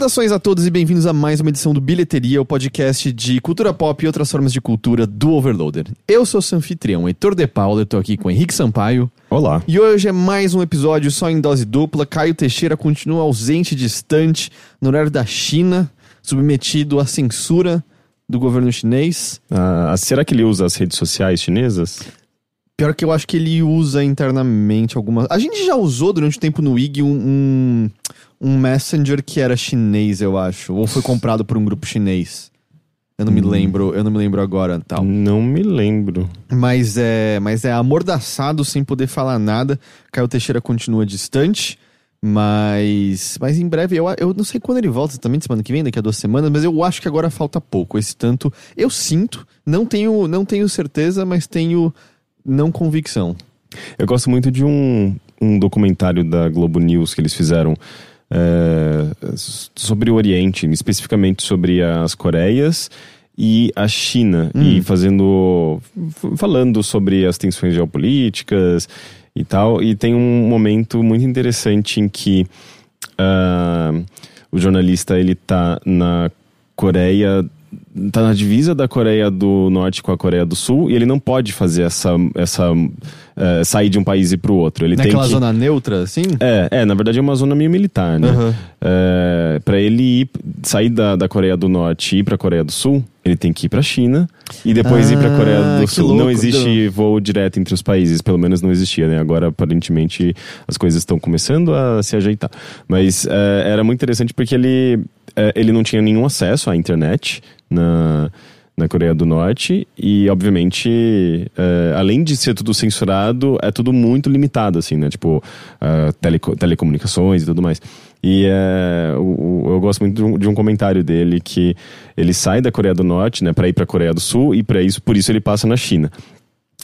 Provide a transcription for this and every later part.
Saudações a todos e bem-vindos a mais uma edição do Bilheteria, o podcast de cultura pop e outras formas de cultura do Overloader. Eu sou seu anfitrião, Heitor De Paula, eu tô aqui com Henrique Sampaio. Olá. E hoje é mais um episódio só em dose dupla. Caio Teixeira continua ausente e distante no horário da China, submetido à censura do governo chinês. Ah, será que ele usa as redes sociais chinesas? Pior que eu acho que ele usa internamente algumas. A gente já usou durante o tempo no IG um, um, um Messenger que era chinês, eu acho. Ou foi comprado por um grupo chinês. Eu não me lembro, eu não me lembro agora tal. Não me lembro. Mas é, mas é amordaçado sem poder falar nada. Caio Teixeira continua distante. Mas, mas em breve, eu, eu não sei quando ele volta exatamente, semana que vem, daqui a duas semanas, mas eu acho que agora falta pouco. Esse tanto, eu sinto, não tenho, não tenho certeza, mas tenho não convicção. Eu gosto muito de um, um documentário da Globo News que eles fizeram é, sobre o Oriente, especificamente sobre as Coreias e a China, Hum. e fazendo. falando sobre as tensões geopolíticas e tal. E tem um momento muito interessante em que ah, o jornalista ele tá na Coreia tá na divisa da Coreia do Norte com a Coreia do Sul e ele não pode fazer essa essa eh, sair de um país e pro outro ele tem Naquela que zona neutra, assim? é, é, na verdade é uma zona meio militar, né? Aham. É, para ele ir, sair da, da Coreia do Norte e ir pra Coreia do Sul, ele tem que ir pra China e depois ir pra Ah, Coreia do Sul. louco, não existe voo direto entre os países, pelo menos não existia, né? Agora, aparentemente, as coisas estão começando a se ajeitar. Mas é, era muito interessante porque ele, ele não tinha nenhum acesso à internet na na Coreia do Norte. E obviamente é, além de ser tudo censurado é tudo muito limitado assim né? Tipo ah, teleco- telecomunicações e tudo mais. E é, eu gosto muito de um, de um comentário dele que ele sai da Coreia do Norte né para ir para Coreia do Sul e para isso por isso ele passa na China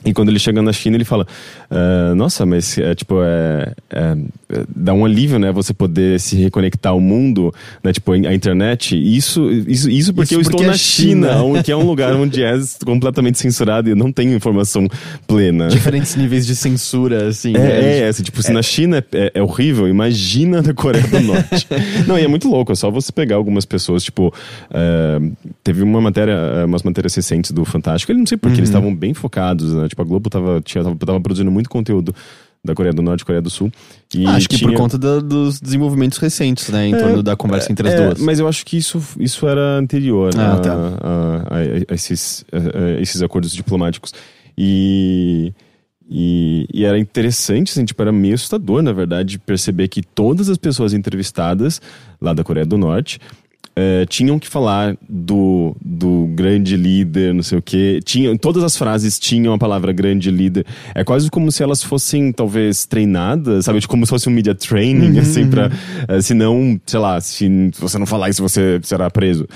e quando ele chega na China, ele fala: "Ah, Nossa, mas é tipo, é, é- é- dá um alívio, né? Você poder se reconectar ao mundo, né? Tipo, a internet. Isso, isso, isso porque Isso eu porque estou é na China, China. que é um lugar onde é completamente censurado e não tenho informação plena. Diferentes níveis de censura, assim. né? É, é, assim, tipo, se na China é, é horrível, imagina na Coreia do Norte. Não, e é muito louco, é só você pegar algumas pessoas, tipo, é, teve uma matéria, é, umas matérias recentes do Fantástico, ele não sei porque eles estavam bem focados, né? Tipo, a Globo tava, tinha, tava, tava produzindo muito conteúdo da Coreia do Norte e Coreia do Sul. E Acho que por tinha- conta da- dos desenvolvimentos recentes, né? Em torno da conversa entre as é, duas. Mas eu acho que isso, isso era anterior Ah, a, tá. a- a- esses, a esses acordos diplomáticos. E, e, e era interessante, assim, tipo, era meio assustador, na verdade, perceber que todas as pessoas entrevistadas lá da Coreia do Norte eh, tinham que falar do, do grande líder, não sei o quê. Tinham, todas as frases tinham a palavra grande líder. É quase como se elas fossem, talvez, treinadas, sabe? Tipo, Como se fosse um media training, assim, pra. eh, se não, sei lá, se você não falar isso, você será preso.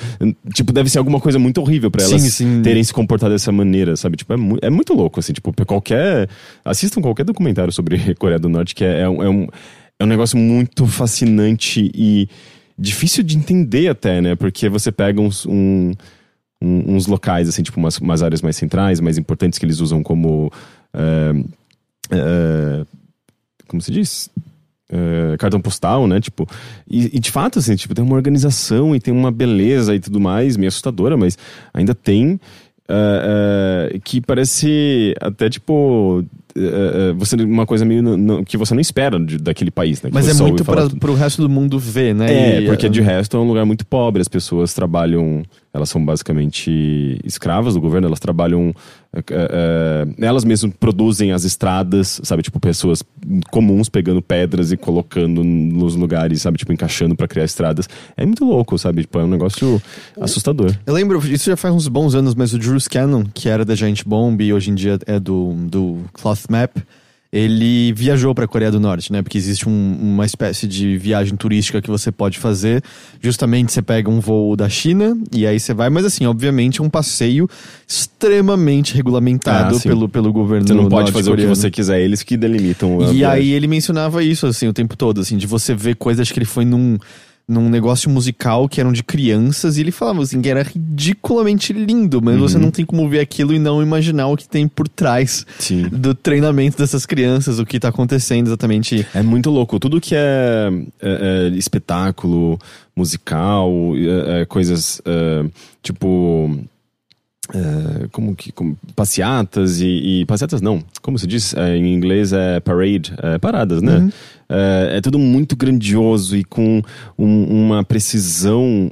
Tipo, deve ser alguma coisa muito horrível pra Sim, elas sim. terem se comportado dessa maneira, sabe? Tipo, é, mu é muito louco, assim, tipo, qualquer. Assistam qualquer documentário sobre Coreia do Norte, que é, é um, é, um, é um negócio muito fascinante e difícil de entender até, né? Porque você pega uns, um- um- uns locais, assim, tipo, umas, umas áreas mais centrais, mais importantes que eles usam como. é, é, como se diz? É, cartão postal, né? Tipo, e, e de fato, assim, tipo, tem uma organização e tem uma beleza e tudo mais, meio assustadora, mas ainda tem. É, é, que parece até tipo é, você uma coisa meio não- não- que você não espera de- daquele país, né? Mas é muito tudo. pro resto do mundo ver, né? É, E, porque de resto é um lugar muito pobre, as pessoas trabalham, elas são basicamente escravas do governo, elas trabalham, é, é, elas mesmas produzem as estradas, sabe, tipo pessoas comuns pegando pedras e colocando nos lugares, sabe, tipo encaixando pra criar estradas. É muito louco, sabe, tipo, é um negócio assustador. Eu lembro, isso já faz uns bons anos, mas o Drew Cannon, que era da Giant Bomb e hoje em dia é do, do Cloth Map, ele viajou pra Coreia do Norte, né? Porque existe um- uma espécie de viagem turística que você pode fazer. Justamente você pega um voo da China e aí você vai, mas assim, obviamente é um passeio extremamente regulamentado Ah, pelo, pelo governo Você não pode fazer o que você quiser, eles que delimitam a E viagem. aí ele mencionava isso, assim, o tempo todo, assim, de você ver coisas, que ele foi num, num negócio musical que eram de crianças e ele falava assim que era ridiculamente lindo, mas você Uhum. não tem como ver aquilo e não imaginar o que tem por trás Sim. do treinamento dessas crianças, o que tá acontecendo exatamente. É muito louco. Tudo que é, é, é, espetáculo, musical, é, é, coisas é, tipo. É, como que. Como, passeatas e, e- Passeatas não. Como se diz? É, em inglês é parade. é, paradas, né? É, é tudo muito grandioso e com um- uma precisão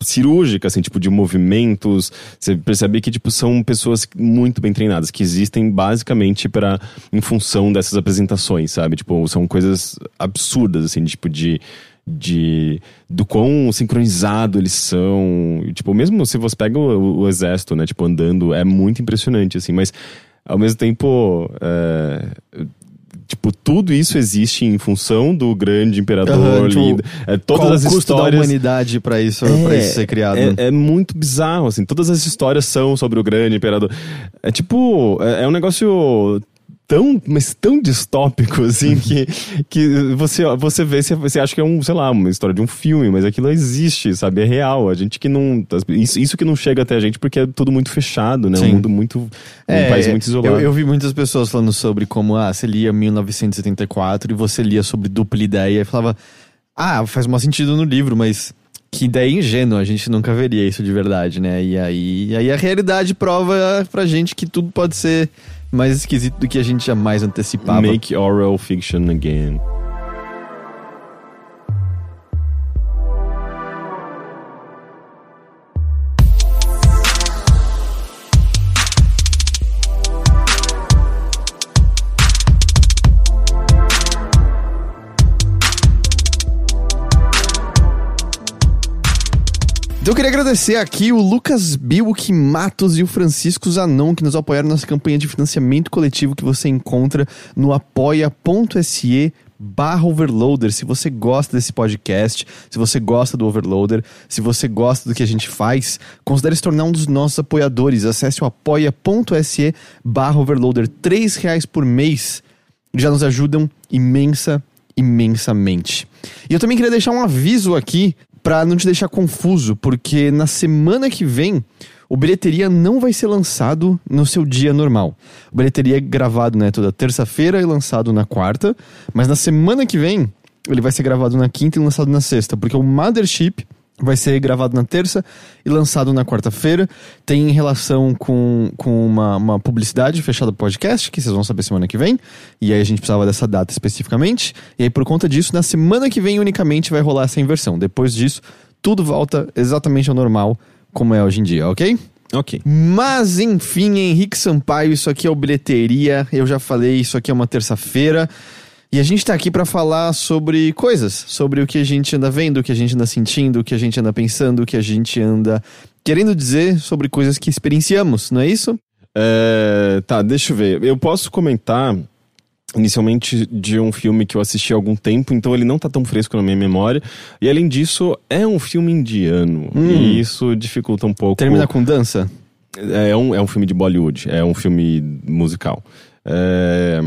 cirúrgica, assim, tipo, de movimentos. Você percebe que, tipo, são pessoas muito bem treinadas, que existem basicamente para em função dessas apresentações, sabe? Tipo, são coisas absurdas, assim, tipo, de de do quão sincronizado eles são tipo mesmo se você pega o, o exército né tipo andando é muito impressionante assim mas ao mesmo tempo é, tipo tudo isso existe em função do grande imperador Aham, tipo, é, todas as custo da histórias humanidade pra isso, pra isso ser criado? é, é muito bizarro, assim. Todas as histórias são sobre o grande imperador. É tipo, é, é um negócio tão, mas tão distópico, assim, que, que você, você vê, você, você acha que é um, sei lá, uma história de um filme, mas aquilo existe, sabe? É real. A gente que não. Isso, isso que não chega até a gente porque é tudo muito fechado, né? Sim. Um mundo muito. um país muito isolado. É, Eu, eu vi muitas pessoas falando sobre como, ah, você lia 1974 e você lia sobre dupla ideia e falava, ah, faz mais sentido no livro, mas que ideia ingênua, a gente nunca veria isso de verdade, né? E aí, e aí a realidade prova pra gente que tudo pode ser mais esquisito do que a gente jamais antecipava. Make oral fiction again. Então eu queria agradecer aqui o Lucas Bilk Matos e o Francisco Zanon que nos apoiaram nessa campanha de financiamento coletivo que você encontra no apoia.se barra overloader. Se você gosta desse podcast, se você gosta do Overloader, se você gosta do que a gente faz, considere se tornar um dos nossos apoiadores. Acesse o apoia.se barra overloader. Três reais por mês já nos ajudam imensa, imensamente. E eu também queria deixar um aviso aqui pra não te deixar confuso, porque na semana que vem o Bilheteria não vai ser lançado no seu dia normal. O Bilheteria é gravado né, toda terça-feira e lançado na quarta, mas na semana que vem ele vai ser gravado na quinta e lançado na sexta, porque o Mothership vai ser gravado na terça e lançado na quarta-feira. Tem relação com, com uma, uma publicidade fechada do podcast, que vocês vão saber semana que vem. E aí a gente precisava dessa data especificamente. E aí, por conta disso, na semana que vem unicamente vai rolar essa inversão. Depois disso, tudo volta exatamente ao normal, como é hoje em dia, ok? Ok. Mas enfim, Henrique Sampaio, isso aqui é o Bilheteria. Eu já falei, isso aqui é uma terça-feira. E a gente tá aqui pra falar sobre coisas, sobre o que a gente anda vendo, o que a gente anda sentindo, o que a gente anda pensando, o que a gente anda querendo dizer sobre coisas que experienciamos, não é isso? É, tá, deixa eu ver. Eu posso comentar inicialmente de um filme que eu assisti há algum tempo, então ele não tá tão fresco na minha memória. E além disso, é um filme indiano. Hum. E isso dificulta um pouco. Termina com dança? É um, é um filme de Bollywood, é um filme musical. É,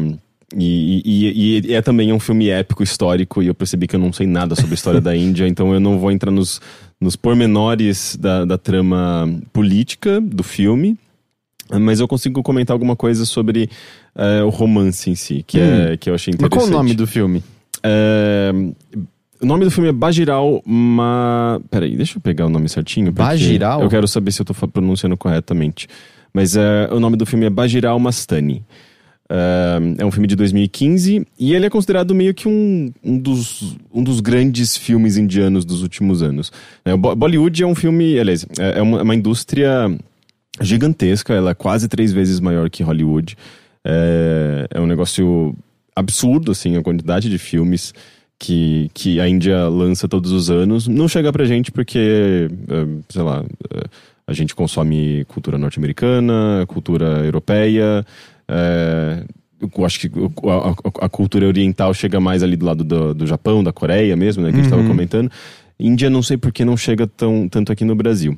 e, e- e é também um filme épico, histórico, e eu percebi que eu não sei nada sobre a história da Índia, então eu não vou entrar nos, nos pormenores da, da trama política do filme. Mas eu consigo comentar alguma coisa sobre é, o romance em si, que, é, que eu achei Hum. Mas interessante. qual o nome do filme? É, o nome do filme é Bajiral Ma... Peraí, deixa eu pegar o nome certinho. Bajiral? Eu quero saber se eu tô fa- pronunciando corretamente. Mas é, o nome do filme é Bajiral Mastani. É, é um filme de 2015 e ele é considerado meio que um, um, dos, um dos grandes filmes indianos dos últimos anos. É, Bollywood é um filme, aliás, é, é uma, é uma indústria gigantesca, ela é quase três vezes maior que Hollywood. É, é um negócio absurdo, assim, a quantidade de filmes que, que a Índia lança todos os anos. Não chega pra gente porque, é, sei lá, a gente consome cultura norte-americana, cultura europeia. É, eu acho que a, a- cultura oriental chega mais ali do lado do, do Japão, da Coreia mesmo, né, que a gente estava comentando. Índia, não sei por que não chega tão, tanto aqui no Brasil.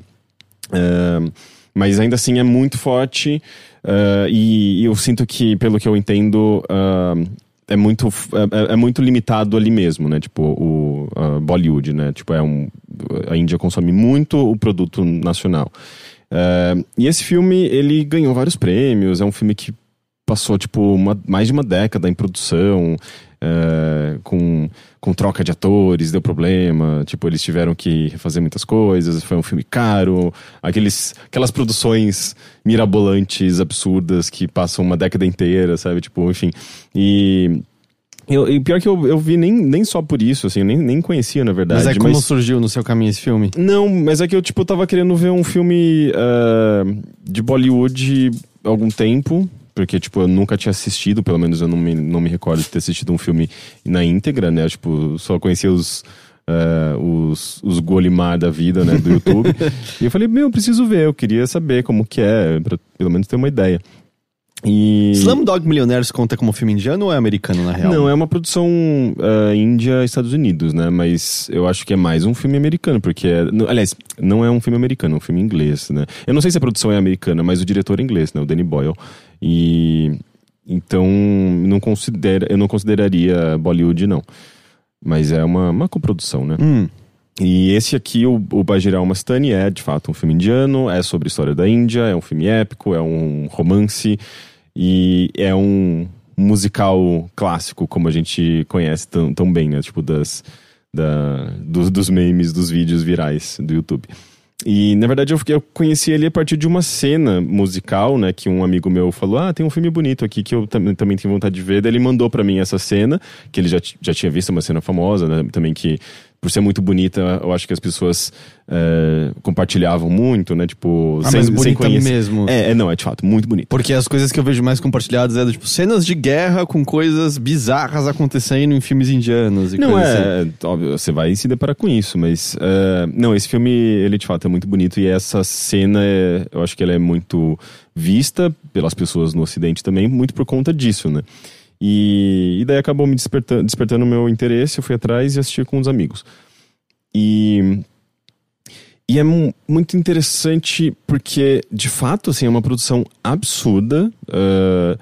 É, mas ainda assim é muito forte é, e, e eu sinto que, pelo que eu entendo, é, é muito, é, é muito limitado ali mesmo, né? Tipo, o, uh, Bollywood, né? Tipo, é um, a Índia consome muito o produto nacional. Uh, e esse filme, ele ganhou vários prêmios, é um filme que passou, tipo, uma, mais de uma década em produção, uh, com, com troca de atores, deu problema, tipo, eles tiveram que refazer muitas coisas, foi um filme caro, aqueles, aquelas produções mirabolantes, absurdas, que passam uma década inteira, sabe, tipo, enfim, e... Eu, e pior que eu, eu vi nem, nem só por isso, assim, eu nem, nem conhecia, na verdade. Mas é como surgiu no seu caminho esse filme? Não, mas é que eu, tipo, tava querendo ver um filme uh, de Bollywood há algum tempo, porque, tipo, eu nunca tinha assistido, pelo menos eu não me, não me recordo de ter assistido um filme na íntegra, né? Tipo, só conhecia os, uh, os, os Golimar da vida, né, do YouTube. e eu falei, meu, eu preciso ver, eu queria saber como que é, pra pelo menos ter uma ideia. E... Slumdog Millionaires conta como filme indiano ou é americano, na real? Não, é uma produção uh, Índia-Estados Unidos, né? Mas eu acho que é mais um filme americano, porque... É, aliás, não é um filme americano, é um filme inglês, né? Eu não sei se a produção é americana, mas o diretor é inglês, né? O Danny Boyle. E... Então, não considera, eu não consideraria Bollywood, não. Mas é uma, uma coprodução, né? Hum. E esse aqui, o, o Bajiral Mastani, é de fato um filme indiano, é sobre a história da Índia, é um filme épico, é um romance e é um musical clássico, como a gente conhece tão, tão bem, né? Tipo, das, da, dos, dos memes, dos vídeos virais do YouTube. E, na verdade, eu, eu conheci ele a partir de uma cena musical, né? Que um amigo meu falou, ah, tem um filme bonito aqui que eu tam também tenho vontade de ver. Daí ele mandou para mim essa cena, que ele já, já tinha visto, uma cena famosa, né? Também que por ser muito bonita, eu acho que as pessoas é, compartilhavam muito, né? Tipo, ah, sem, mas bonita sem mesmo. É, é, não, é de fato, muito bonito. Porque as coisas que eu vejo mais compartilhadas é tipo cenas de guerra com coisas bizarras acontecendo em filmes indianos. não, é, assim. óbvio, você vai se deparar com isso, mas. Uh, não, esse filme, ele de fato é muito bonito e essa cena, é, eu acho que ela é muito vista pelas pessoas no Ocidente também, muito por conta disso, né? E, e daí acabou me despertando, despertando o meu interesse, eu fui atrás e assisti com uns amigos. E, e é muito interessante porque, de fato, assim, é uma produção absurda. Uh,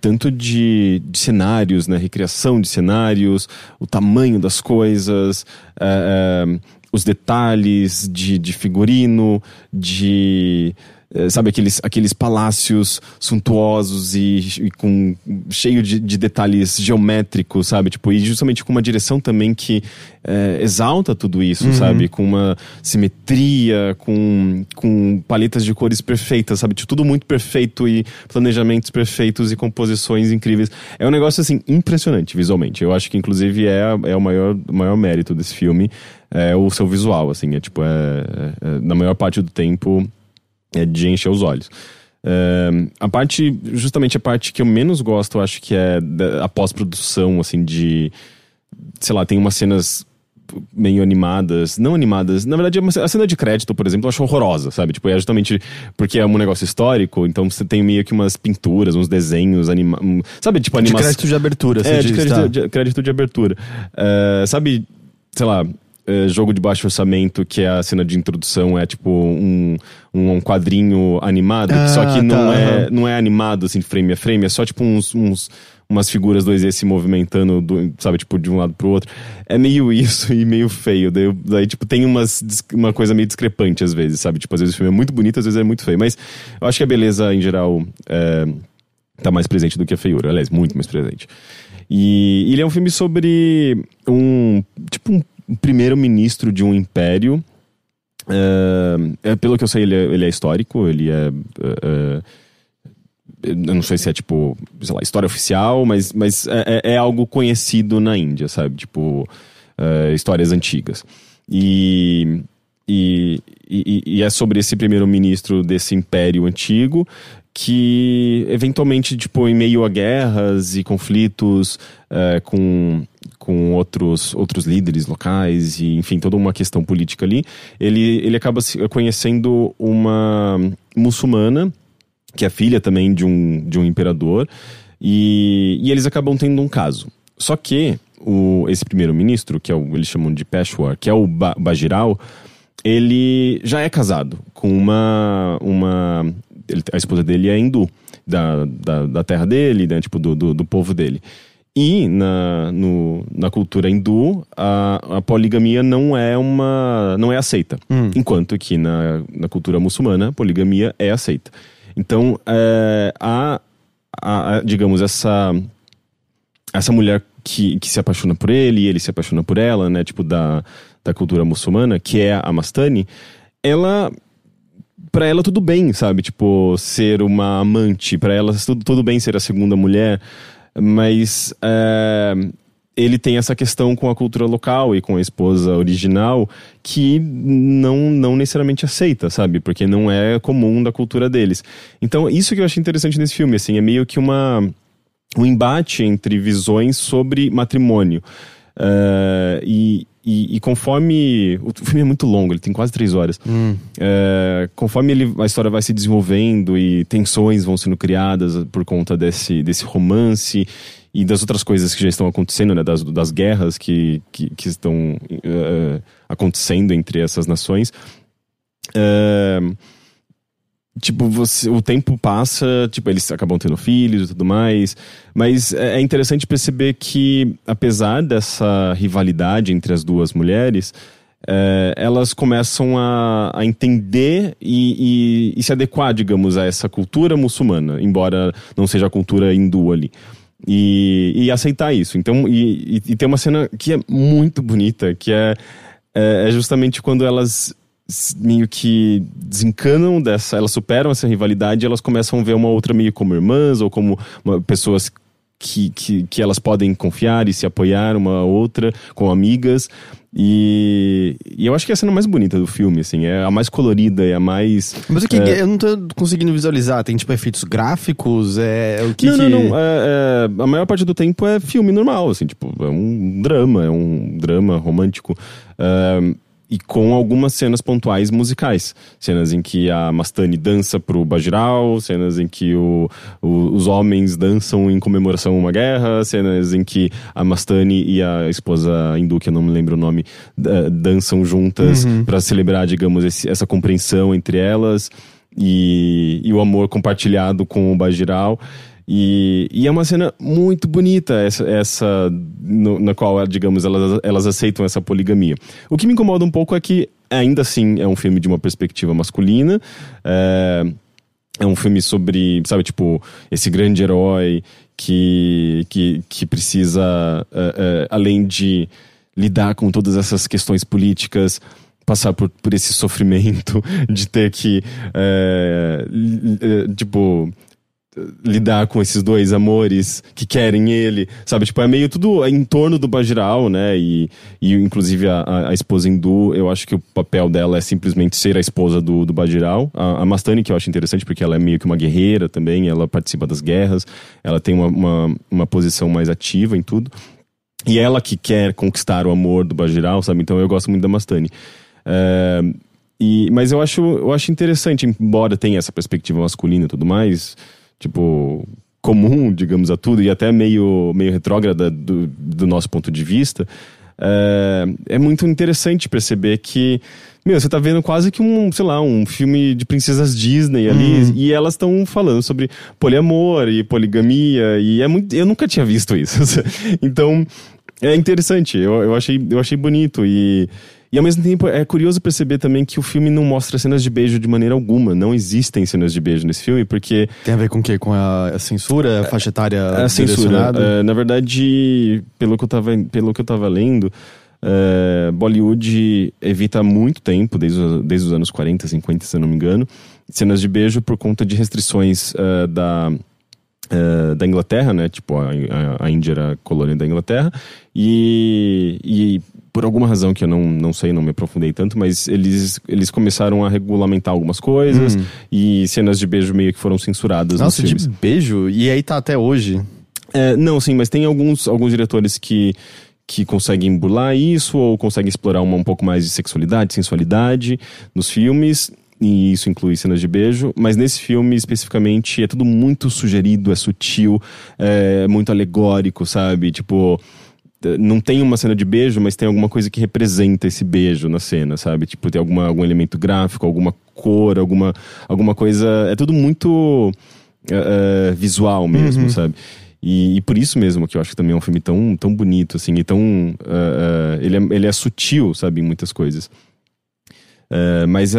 tanto de, de, cenários, né? Recriação de cenários, o tamanho das coisas, uh, uh, os detalhes de, de figurino, de sabe, aqueles, aqueles palácios suntuosos e, e com cheio de, de, detalhes geométricos, sabe? Tipo, e justamente com uma direção também que é, exalta tudo isso, uhum. sabe? Com uma simetria, com, com paletas de cores perfeitas, sabe? Tipo, tudo muito perfeito e planejamentos perfeitos e composições incríveis. É um negócio, assim, impressionante visualmente. Eu acho que, inclusive, é, é o maior, maior mérito desse filme, é o seu visual, assim. É, tipo, é, é, é na maior parte do tempo é de encher os olhos. Uh, a parte, justamente a parte que eu menos gosto, eu acho que é a pós-produção, assim, de. Sei lá, tem umas cenas meio animadas, não animadas, na verdade a cena de crédito, por exemplo, eu acho horrorosa, sabe? Tipo, é justamente porque é um negócio histórico, então você tem meio que umas pinturas, uns desenhos, anima... sabe? Tipo, animação... De crédito de abertura, É, de diz, crédito, tá? de, crédito de abertura. Uh, sabe, sei lá, é, jogo de baixo orçamento, que é a cena de introdução, é tipo um, um quadrinho animado, ah, só que não, tá, é, uhum. não é animado assim, frame a frame, é só tipo uns, uns umas figuras 2D se movimentando, do, sabe, tipo, de um lado pro outro. É meio isso e meio feio. Daí, daí, tipo, tem umas, uma coisa meio discrepante às vezes, sabe? Tipo, às vezes o filme é muito bonito, às vezes é muito feio. Mas eu acho que a beleza, em geral, é, tá mais presente do que a feiura. Aliás, muito mais presente. E, e ele é um filme sobre um, tipo, um primeiro-ministro de um império. Uh, pelo que eu sei, ele é, ele é histórico, ele é. Uh, eu não sei se é tipo, sei lá, história oficial, mas, mas é, é, é algo conhecido na Índia, sabe? Tipo, uh, histórias antigas. E, e, e, e, é sobre esse primeiro-ministro desse império antigo que, eventualmente, tipo, em meio a guerras e conflitos uh, com com outros, outros líderes locais e, enfim, toda uma questão política ali, ele, ele acaba conhecendo uma muçulmana, que é filha também de um, de um imperador, e, e eles acabam tendo um caso. Só que o, esse primeiro-ministro, que é o, eles chamam de Peshawar, que é o ba Bajiral, ele já é casado com uma. uma ele, a esposa dele é hindu, da, da, da terra dele, né, tipo, do, do, do povo dele. E na, no, na cultura hindu, a, a poligamia não é uma não é aceita. Hum. Enquanto que na, na cultura muçulmana, a poligamia é aceita. Então, é, a, digamos, essa, essa mulher que, que se apaixona por ele e ele se apaixona por ela, né? Tipo, da, da cultura muçulmana, que é a Mastani, ela Pra ela tudo bem, sabe? Tipo, ser uma amante, pra ela tudo, tudo bem ser a segunda mulher, mas é, ele tem essa questão com a cultura local e com a esposa original que não, não necessariamente aceita, sabe? Porque não é comum da cultura deles. Então, isso que eu achei interessante nesse filme, assim, é meio que uma um embate entre visões sobre matrimônio. É, e, e, e conforme. O filme é muito longo, ele tem quase três horas. É, conforme ele, a história vai se desenvolvendo e tensões vão sendo criadas por conta desse, desse romance e das outras coisas que já estão acontecendo, né, das, das guerras que, que, que estão é, acontecendo entre essas nações. É, tipo, você, o tempo passa, tipo, eles acabam tendo filhos e tudo mais, mas é é interessante perceber que, apesar dessa rivalidade entre as duas mulheres, é, elas começam a, a entender e, e- e se adequar, digamos, a essa cultura muçulmana, embora não seja a cultura hindu ali. E, e aceitar isso. Então, e, tem uma cena que é muito bonita, que é, é, é justamente quando elas meio que desencanam dessa, elas superam essa rivalidade e elas começam a ver uma outra meio como irmãs ou como uma- pessoas que, que, que elas podem confiar e se apoiar uma outra, com amigas. E, e eu acho que é a cena mais bonita do filme, assim, é a mais colorida, é a mais. Mas o que É. eu não tô conseguindo visualizar? Tem tipo efeitos gráficos? É o que não, que... não, não. É, é, a maior parte do tempo é filme normal, assim, tipo, é um drama, é um drama romântico. é, e com algumas cenas pontuais musicais. Cenas em que a Mastani dança pro Bajiral, cenas em que o, o- os homens dançam em comemoração a uma guerra, cenas em que a Mastani e a esposa hindu, que eu não me lembro o nome, da- dançam juntas pra celebrar, digamos, esse- essa compreensão entre elas e, e o amor compartilhado com o Bajiral. E, e é uma cena muito bonita, essa, essa no- na qual, digamos, elas, elas aceitam essa poligamia. O que me incomoda um pouco é que, ainda assim, é um filme de uma perspectiva masculina. É, é um filme sobre, sabe, tipo, esse grande herói que, que, que precisa, é, é, além de lidar com todas essas questões políticas, passar por, por esse sofrimento de ter que, é, tipo, lidar com esses dois amores que querem ele, sabe? Tipo, é meio tudo em torno do Bajiral, né? E, e inclusive a, a- esposa hindu, eu acho que o papel dela é simplesmente ser a esposa do, do Bajiral. A, a Mastani, que eu acho interessante, porque ela é meio que uma guerreira também, ela participa das guerras, ela tem uma, uma, uma posição mais ativa em tudo. E ela que quer conquistar o amor do Bajiral, sabe? Então eu gosto muito da Mastani. É, e, mas eu acho, eu acho interessante, embora tenha essa perspectiva masculina e tudo mais, tipo, comum, digamos, a tudo, e até meio, meio retrógrada do, do nosso ponto de vista, é, é muito interessante perceber que, meu, você tá vendo quase que um, sei lá, um filme de princesas Disney ali, e elas estão falando sobre poliamor e poligamia, e é muito. Eu nunca tinha visto isso. então, é interessante, eu, eu, achei, eu achei bonito e. E ao mesmo tempo é curioso perceber também que o filme não mostra cenas de beijo de maneira alguma. Não existem cenas de beijo nesse filme, porque Tem a ver com o quê? Com a, censura, a faixa etária a censura. é, na verdade, pelo que eu tava, pelo que eu tava lendo, é, Bollywood evita há muito tempo, desde, os- desde os anos 40, 50, se eu não me engano, cenas de beijo por conta de restrições é, da. é, da Inglaterra, né? Tipo, a, a, a Índia era colônia da Inglaterra. E, e por alguma razão que eu não, não sei, não me aprofundei tanto, mas eles, eles começaram a regulamentar algumas coisas e cenas de beijo meio que foram censuradas Nossa, nos de beijo? E aí tá até hoje. É, não, sim, mas tem alguns, alguns diretores que, que conseguem burlar isso ou conseguem explorar uma, um pouco mais de sexualidade, sensualidade nos filmes. E isso inclui cenas de beijo, mas nesse filme especificamente é tudo muito sugerido, é sutil, é muito alegórico, sabe? Tipo, não tem uma cena de beijo, mas tem alguma coisa que representa esse beijo na cena, sabe? Tipo, tem alguma, algum elemento gráfico, alguma cor, alguma, alguma coisa. É tudo muito eh, eh, visual mesmo, sabe? E, e por isso mesmo que eu acho que também é um filme tão, tão bonito, assim, e tão. uh, uh, ele, é, ele é sutil, sabe, em muitas coisas. Uh, mas, uh,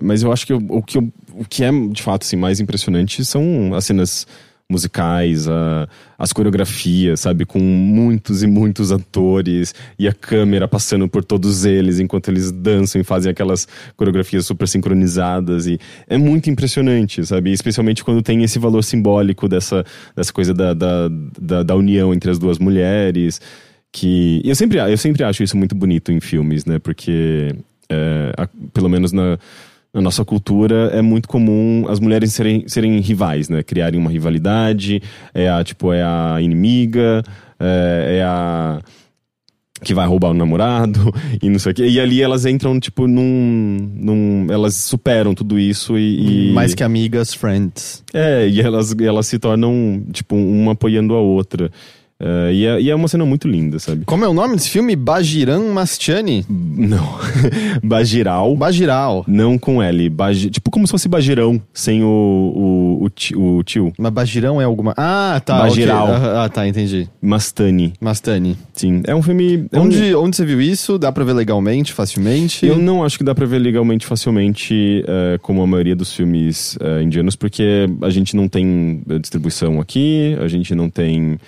mas eu acho que eu- o, que eu- o que é de fato assim, mais impressionante são as cenas musicais, a- as coreografias, sabe? Com muitos e muitos atores e a câmera passando por todos eles enquanto eles dançam e fazem aquelas coreografias super sincronizadas. E é muito impressionante, sabe? Especialmente quando tem esse valor simbólico dessa, dessa coisa da, da, da, da união entre as duas mulheres. Que eu sempre, eu sempre acho isso muito bonito em filmes, né? Porque, é, a- pelo menos na, na nossa cultura, é muito comum as mulheres serem, serem rivais, né? Criarem uma rivalidade, é a, tipo, é a inimiga, é, é a que vai roubar o namorado e não sei o quê. E ali elas entram, tipo, num. num elas superam tudo isso e. e- Mais que amigas, friends. É, e elas, elas se tornam, tipo, uma apoiando a outra. É, e, é, e é uma cena muito linda, sabe? Como é o nome desse filme? Bajiran Mastiani? Não. Bagiral. Bajiral. Não com L. Bagi, tipo como se fosse Bagirão, sem o, o, o, ti- o tio. Mas Bajirão é alguma. Ah, tá. Bajiral. Ah, ah, tá, entendi. Mastani. Mastani. Sim. É um filme. é um- Onde, onde você viu isso? Dá pra ver legalmente, facilmente? Eu não acho que dá pra ver legalmente facilmente, eh, como a maioria dos filmes eh, indianos, porque a gente não tem distribuição aqui, a gente não tem.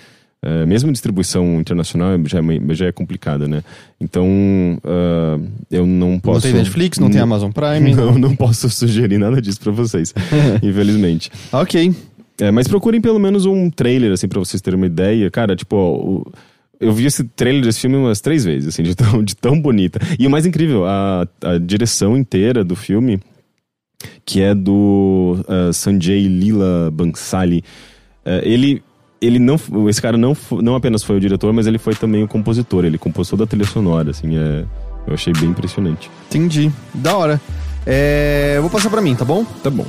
Eh, mesmo distribuição internacional já é, já é complicada, né? Então, ah, eu não posso. Não tem Netflix, não tem Amazon Prime? Não, não posso sugerir nada disso pra vocês, infelizmente. Ok. É, mas procurem pelo menos um trailer, assim, pra vocês terem uma ideia. Cara, tipo, ó, eu vi esse trailer desse filme umas três vezes, assim, de tão, de tão bonita. E o mais incrível, a, a direção inteira do filme, que é do ah, Sanjay Lila Bansali, eh, ele. Ele não, esse cara não, não apenas foi o diretor, mas ele foi também o compositor. Ele compôs toda a trilha sonora, assim, é, eu achei bem impressionante. Entendi. Da hora. É, vou passar pra mim, tá bom? Tá bom.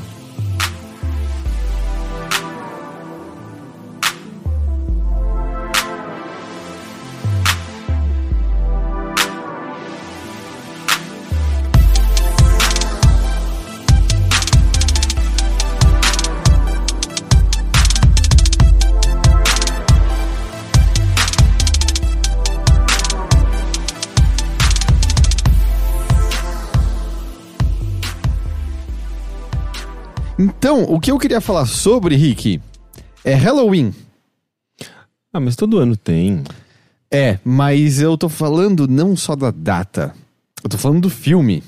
Então, o que eu queria falar sobre, Rick, é Halloween. Ah, mas todo ano tem. É, mas eu tô falando não só da data. Eu tô falando do filme.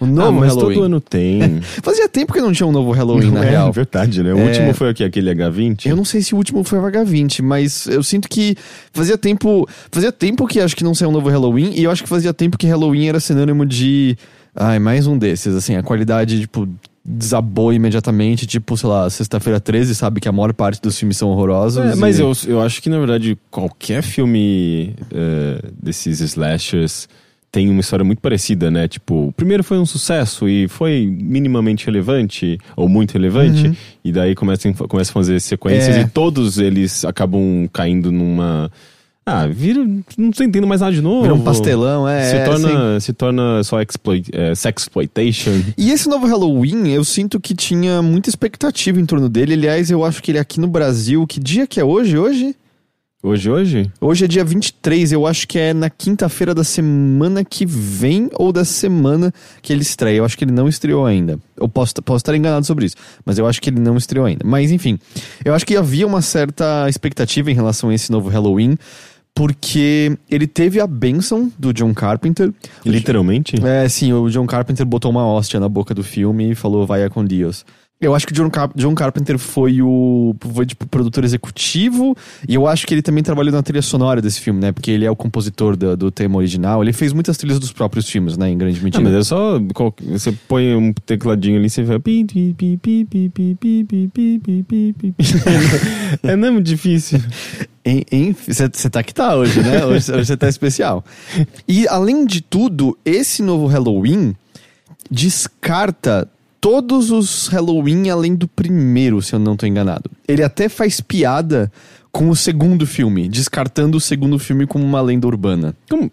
O ah, novo mas Halloween. todo ano tem. Fazia tempo que não tinha um novo Halloween, na é, real. verdade, né? O É. último foi aqui, aquele H20. Eu não sei se o último foi o H20, mas eu sinto que fazia tempo. Fazia tempo que acho que não saiu um novo Halloween, e eu acho que fazia tempo que Halloween era sinônimo de. Ai, mais um desses, assim, a qualidade, tipo, desabou imediatamente, tipo, sei lá, sexta-feira 13, sabe que a maior parte dos filmes são horrorosos. É, mas e- eu, eu acho que, na verdade, qualquer filme é, desses slashers tem uma história muito parecida, né? Tipo, o primeiro foi um sucesso e foi minimamente relevante, ou muito relevante, e daí começam, começam a fazer sequências É. e todos eles acabam caindo numa. Ah, vira. Não tô entendendo mais nada de novo. Vira um pastelão, é. Se, é, torna, se torna só exploit, é, sexploitation. E esse novo Halloween, eu sinto que tinha muita expectativa em torno dele. Aliás, eu acho que ele é aqui no Brasil. Que dia que é hoje? Hoje? Hoje, hoje? Hoje é dia 23, eu acho que é na quinta-feira da semana que vem ou da semana que ele estreia. Eu acho que ele não estreou ainda. Eu posso, posso estar enganado sobre isso, mas eu acho que ele não estreou ainda. Mas enfim, eu acho que havia uma certa expectativa em relação a esse novo Halloween, porque ele teve a benção do John Carpenter. Literalmente? É, sim, o John Carpenter botou uma hóstia na boca do filme e falou vai com Deus. Eu acho que o John, Car John Carpenter foi o foi, tipo, produtor executivo, e eu acho que ele também trabalhou na trilha sonora desse filme, né? Porque ele é o compositor do, do tema original. Ele fez muitas trilhas dos próprios filmes, né? Em grande medida. Não, mas é só. Você põe um tecladinho ali e você vai. é não é muito difícil. Você tá que tá hoje, né? Hoje você tá especial. E além de tudo, esse novo Halloween descarta todos os Halloween além do primeiro, se eu não tô enganado. Ele até faz piada com o segundo filme, descartando o segundo filme como uma lenda urbana. Como-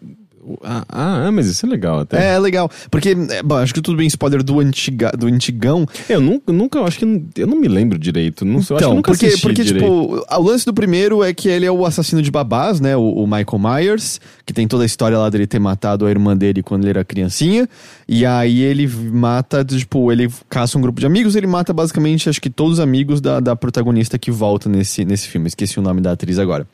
Ah, ah, mas isso é legal até. É, é legal. Porque, é, bom, acho que tudo bem spoiler do, antiga, do antigão. Eu nunca, nunca acho que. Eu não me lembro direito. Não sei, que eu Então, nunca porque, porque direito. tipo, o lance do primeiro é que ele é o assassino de babás, né? O, o Michael Myers, que tem toda a história lá dele ter matado a irmã dele quando ele era criancinha. E aí ele mata, tipo, ele caça um grupo de amigos, ele mata basicamente, acho que todos os amigos da, da protagonista que volta nesse, nesse filme. Esqueci o nome da atriz agora.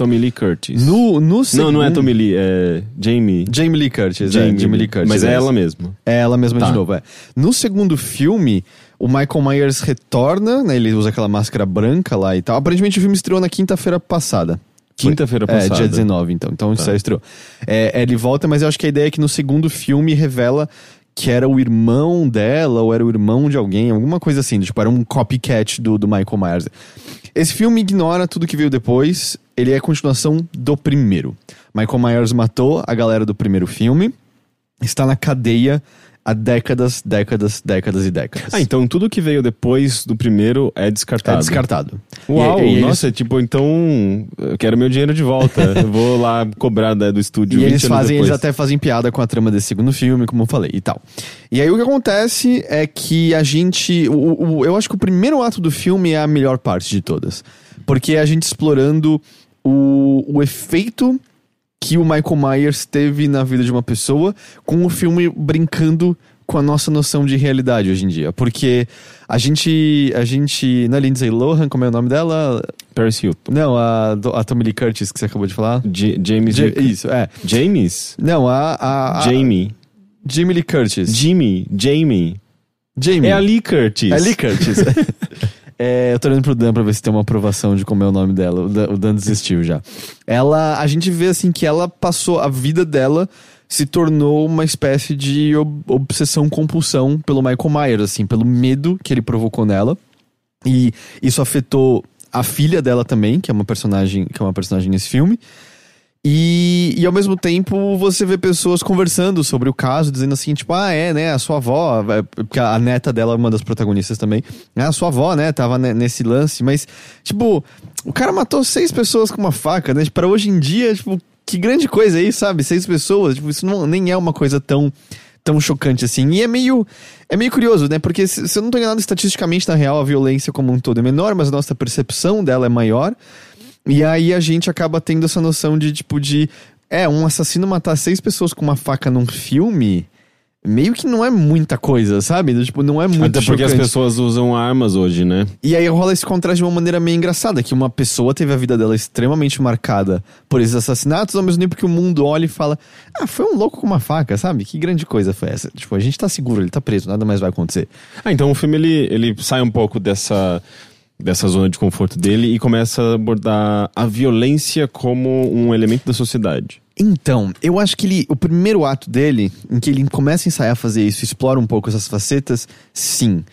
Tommy Lee Curtis. No, no Não, segundo... não é Tommy Lee, é Jamie. Jamie Lee Curtis, Jamie, é, Jamie Lee Curtis. Mas é é ela mesma. É ela mesma Tá. de novo, é. No segundo filme, o Michael Myers retorna, né? Ele usa aquela máscara branca lá e tal. Aparentemente o filme estreou na quinta-feira passada. Quinta-feira É, passada. dia 19, então. Então Tá. isso aí estreou. É, é, ele volta, mas eu acho que a ideia é que no segundo filme revela que era o irmão dela, ou era o irmão de alguém, alguma coisa assim. Tipo, era um copycat do, do Michael Myers. Esse filme ignora tudo que veio depois. Ele é a continuação do primeiro. Michael Myers matou a galera do primeiro filme. Está na cadeia há décadas, décadas, décadas e décadas. Ah, então tudo que veio depois do primeiro é É descartado. descartado. Uau, E- e eles- nossa, tipo, então eu quero meu dinheiro de volta. eu vou lá cobrar da- do estúdio. E 20 eles fazem, depois. eles até fazem piada com a trama desse segundo filme, como eu falei, e tal. E aí o que acontece é que a gente. o- o- eu acho que o primeiro ato do filme é a melhor parte de todas. Porque é a gente explorando o, o efeito que o Michael Myers teve na vida de uma pessoa, com o filme brincando com a nossa noção de realidade hoje em dia. Porque a gente. A gente. Não é Lindsay Lohan, como é o nome dela? Paris Hilton. Não, a, a Tommy Lee Curtis que você acabou de falar. J- James. Ja- isso, é. James? Não, a. a, a Jamie. Jamie Lee Curtis. Jimmy. Jamie. Jamie. É a Lee Curtis. É Lee Curtis. É, eu tô olhando pro Dan pra ver se tem uma aprovação de como é o nome dela. O Dan, o Dan desistiu já. Ela, a gente vê assim que ela passou a vida dela se tornou uma espécie de ob- obsessão compulsão pelo Michael Myers, assim, pelo medo que ele provocou nela. E isso afetou a filha dela também, que é uma personagem, que é uma personagem nesse filme. E, e ao mesmo tempo você vê pessoas conversando sobre o caso, dizendo assim, tipo, ah, é, né, a sua avó, é, porque a neta dela é uma das protagonistas também, ah, a sua avó, né, tava ne- nesse lance, mas, tipo, o cara matou seis pessoas com uma faca, né, para hoje em dia, tipo, que grande coisa aí, sabe, seis pessoas, tipo, isso não, nem é uma coisa tão tão chocante assim. E é meio é meio curioso, né? Porque se, se eu não tô enganado estatisticamente na real a violência como um todo é menor, mas a nossa percepção dela é maior. E aí a gente acaba tendo essa noção de tipo de é, um assassino matar seis pessoas com uma faca num filme, meio que não é muita coisa, sabe? Tipo, não é muito Até porque as chocante. pessoas usam armas hoje, né? E aí rola esse contraste de uma maneira meio engraçada, que uma pessoa teve a vida dela extremamente marcada por esses assassinatos, ao mesmo tempo que o mundo olha e fala: "Ah, foi um louco com uma faca, sabe? Que grande coisa foi essa?". Tipo, a gente tá seguro, ele tá preso, nada mais vai acontecer. Ah, então o filme ele, ele sai um pouco dessa, dessa zona de conforto dele e começa a abordar a violência como um elemento da sociedade. Então, eu acho que ele, o primeiro ato dele, em que ele começa a ensaiar a fazer isso, explora um pouco essas facetas, sim.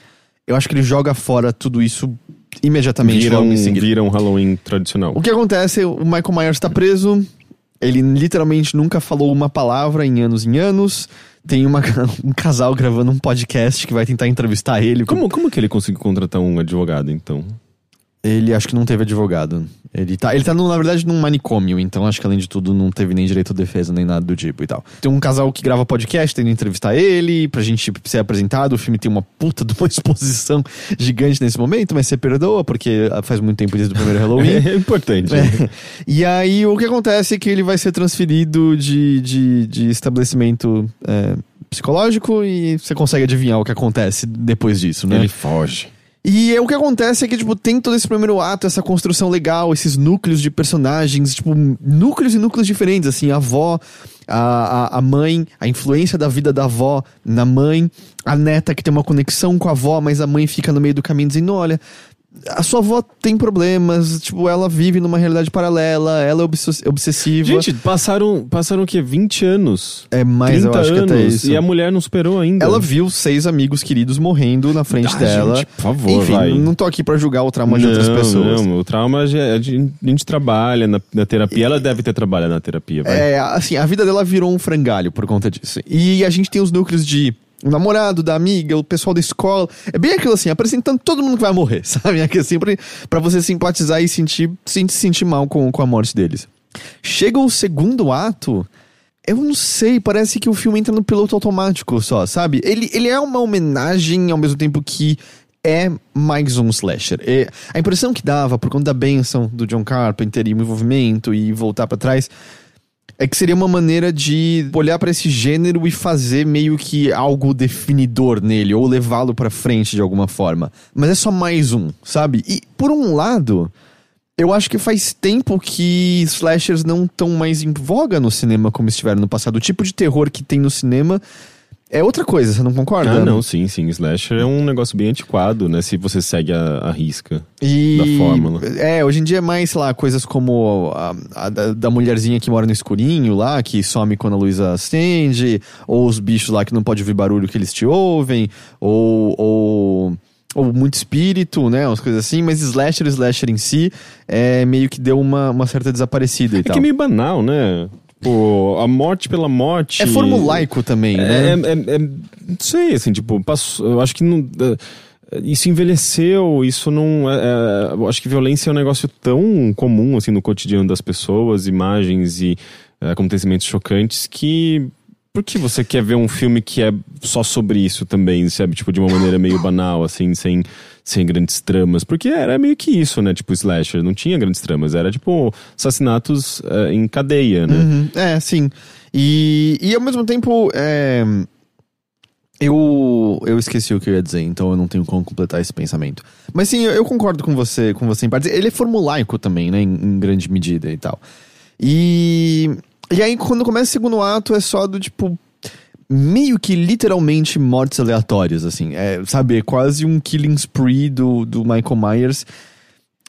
Eu acho que ele joga fora tudo isso imediatamente Vira um, vira um Halloween tradicional. O que acontece, o Michael Myers tá preso, ele literalmente nunca falou uma palavra em anos em anos. Tem uma- um casal gravando um podcast que vai tentar entrevistar ele. Como, como que ele conseguiu contratar um advogado, então? Ele acho que não teve advogado. Ele tá, ele tá no- na verdade num manicômio, então acho que além de tudo não teve nem direito à defesa, nem nada do tipo e tal. Tem um casal que grava podcast, tendo entrevistar ele, pra gente ser apresentado. O filme tem uma puta de uma exposição gigante nesse momento, mas você perdoa, porque faz muito tempo desde o primeiro Halloween. É importante. É. E aí o que acontece é que ele vai ser transferido de, de, de estabelecimento é, psicológico e você consegue adivinhar o que acontece depois disso, né? Ele foge. E é, o que acontece é que, tipo, tem todo esse primeiro ato, essa construção legal, esses núcleos de personagens, tipo, núcleos e núcleos diferentes, assim, a avó, a, a, a mãe, a influência da vida da avó na mãe, a neta que tem uma conexão com a avó, mas a mãe fica no meio do caminho dizendo, olha, a sua avó tem problemas, tipo, ela vive numa realidade paralela, ela é obs- obsessiva. Gente, passaram, passaram o quê? 20 anos? é mais, eu 30 acho que até anos. isso. E a mulher não superou ainda. Ela viu seis amigos queridos morrendo na frente Ah, dela. gente, por favor, Enfim, vai. não tô aqui pra julgar o trauma de outras Não, pessoas. Não, o trauma já- a gente, a gente trabalha na, na terapia. Ela deve ter trabalhado na terapia, vai. É, assim, a vida dela virou um frangalho por conta disso. E a gente tem os núcleos de o namorado, da amiga, o pessoal da escola. É bem aquilo assim, apresentando todo mundo que vai morrer, sabe? É assim, pra, pra você simpatizar e sentir, se sentir mal com, com a morte deles. Chega o segundo ato, eu não sei, parece que o filme entra no piloto automático só, sabe? Ele, ele é uma homenagem ao mesmo tempo que é mais um slasher. E a impressão que dava, por conta da benção do John Carpenter e o envolvimento e voltar para trás, é que seria uma maneira de olhar para esse gênero e fazer meio que algo definidor nele, ou levá-lo para frente de alguma forma. Mas é só mais um, sabe? E por um lado, eu acho que faz tempo que slashers não estão mais em voga no cinema como estiveram no passado. O tipo de terror que tem no cinema é outra coisa, você não concorda? Ah, não, sim, sim. Slasher é um negócio bem antiquado, né? Se você segue a, a risca E- da fórmula. É, hoje em dia é mais, sei lá, coisas como a, a da, mulherzinha que mora no escurinho lá, que some quando a luz acende, ou os bichos lá que não pode ouvir barulho que eles te ouvem, ou, ou, ou muito espírito, né? Umas coisas assim, mas slasher, slasher em si, é meio que deu uma, uma certa desaparecida e É tal. que é meio banal, né? Pô, a morte pela morte. É formulaico também, É, né? é, é- não sei, assim, tipo, passou, eu acho que não. é, Isso envelheceu, isso não. é- é, eu acho que violência é um negócio tão comum, assim, no cotidiano das pessoas, imagens e é, acontecimentos chocantes que. Por que você quer ver um filme que é só sobre isso também, sabe? Tipo, de uma maneira meio banal, assim, sem, sem grandes tramas. Porque era meio que isso, né? Tipo, slasher, não tinha grandes tramas. Era, tipo, assassinatos é, em cadeia, né? Uhum, é, sim. E, e ao mesmo tempo, é, eu, eu esqueci o que eu ia dizer, então eu não tenho como completar esse pensamento. Mas sim, eu, eu concordo com você, com você em parte. Ele é formulaico também, né, em, em grande medida e tal. E, e aí, quando começa o segundo ato, é só do tipo. Meio que literalmente mortes aleatórias, assim. É, sabe, é quase um killing spree do, do Michael Myers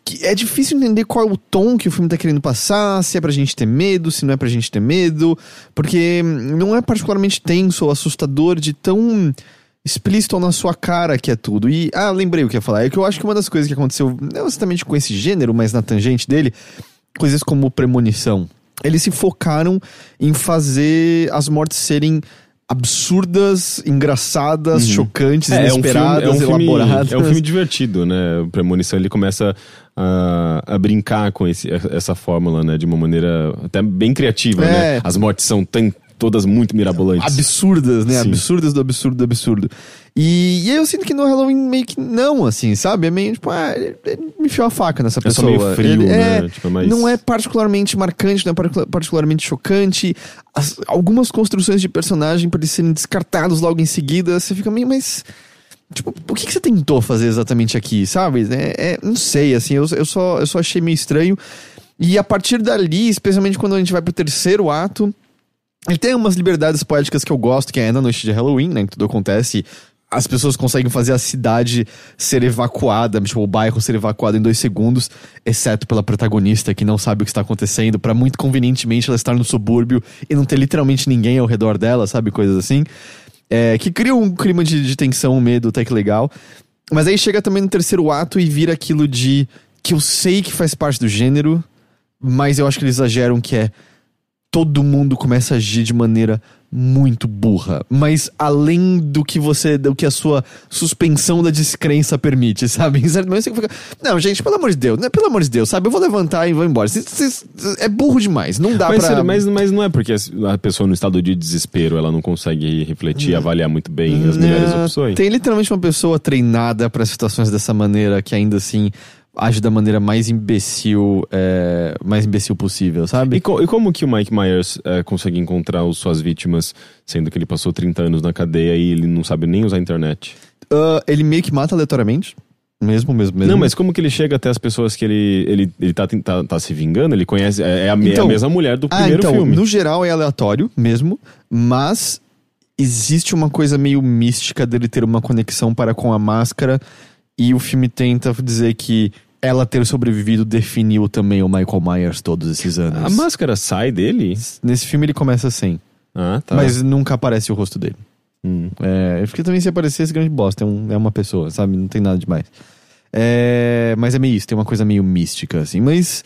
que é difícil entender qual é o tom que o filme tá querendo passar, se é pra gente ter medo, se não é pra gente ter medo, porque não é particularmente tenso ou assustador de tão explícito na sua cara que é tudo. E, ah, lembrei o que ia falar, é que eu acho que uma das coisas que aconteceu, não exatamente com esse gênero, mas na tangente dele, coisas como premonição. Eles se focaram em fazer as mortes serem absurdas, engraçadas, chocantes, É, é um filme- inesperadas, é um filme, elaboradas. É um filme divertido, né? O Premonição ele começa a, a brincar com esse, essa fórmula, né? De uma maneira até bem criativa, É. né? As mortes são tão, todas muito mirabolantes. absurdas, né? Sim. Absurdas do absurdo do absurdo. E, e aí eu sinto que no Halloween meio que não, assim, sabe? É meio tipo, ah, ele, ele me enfiou a faca nessa É pessoa. meio frio, Ele né? é- Tipo, é mais- Não é particularmente marcante, não é particula- particularmente chocante. As- algumas construções de personagem para eles serem descartados logo em seguida, você fica meio, mas. Tipo, o que, que você tentou fazer exatamente aqui, sabe? É, é- não sei, assim, eu, eu, só, eu só achei meio estranho. E a partir dali, especialmente quando a gente vai pro terceiro ato, ele tem umas liberdades poéticas que eu gosto, que é na noite de Halloween, né? Que tudo acontece. As pessoas conseguem fazer a cidade ser evacuada, tipo, o bairro ser evacuado em dois segundos, exceto pela protagonista que não sabe o que está acontecendo, pra muito convenientemente ela estar no subúrbio e não ter literalmente ninguém ao redor dela, sabe? Coisas assim. É, que cria um clima de, de tensão, medo até que legal. Mas aí chega também no terceiro ato e vira aquilo de que eu sei que faz parte do gênero, mas eu acho que eles exageram que é todo mundo começa a agir de maneira muito burra, mas além do que você, do que a sua suspensão da descrença permite, sabe? Em certo momento você fica, não, gente, pelo amor de Deus, né? Pelo amor de Deus, sabe? Eu vou levantar e vou embora. É burro demais, não dá Mas, pra... sério, mas, mas não é porque a pessoa no estado de desespero ela não consegue refletir e avaliar muito bem as melhores opções. Tem literalmente uma pessoa treinada pra situações dessa maneira que ainda assim age da maneira mais imbecil, é, mais imbecil possível, sabe? E, co- e como que o Mike Myers é, consegue encontrar os, suas vítimas, sendo que ele passou 30 anos na cadeia e ele não sabe nem usar a internet? Ah, ele meio que mata aleatoriamente, mesmo, mesmo, mesmo. Não, mas como que ele chega até as pessoas que ele, ele, ele tá, tá, tá se vingando? Ele conhece. É, é a, me- Então- a mesma mulher do Ah, primeiro então, filme. no geral é aleatório mesmo, mas existe uma coisa meio mística dele ter uma conexão para com a máscara e o filme tenta dizer que ela ter sobrevivido definiu também o Michael Myers todos esses anos. A máscara sai dele? Nesse filme ele começa assim, Ah, tá. mas nunca aparece o rosto dele. Hum. É, porque também se aparecesse grande bosta, é, um- é uma pessoa, sabe? Não tem nada demais. É, mas é meio isso, tem uma coisa meio mística, assim, mas.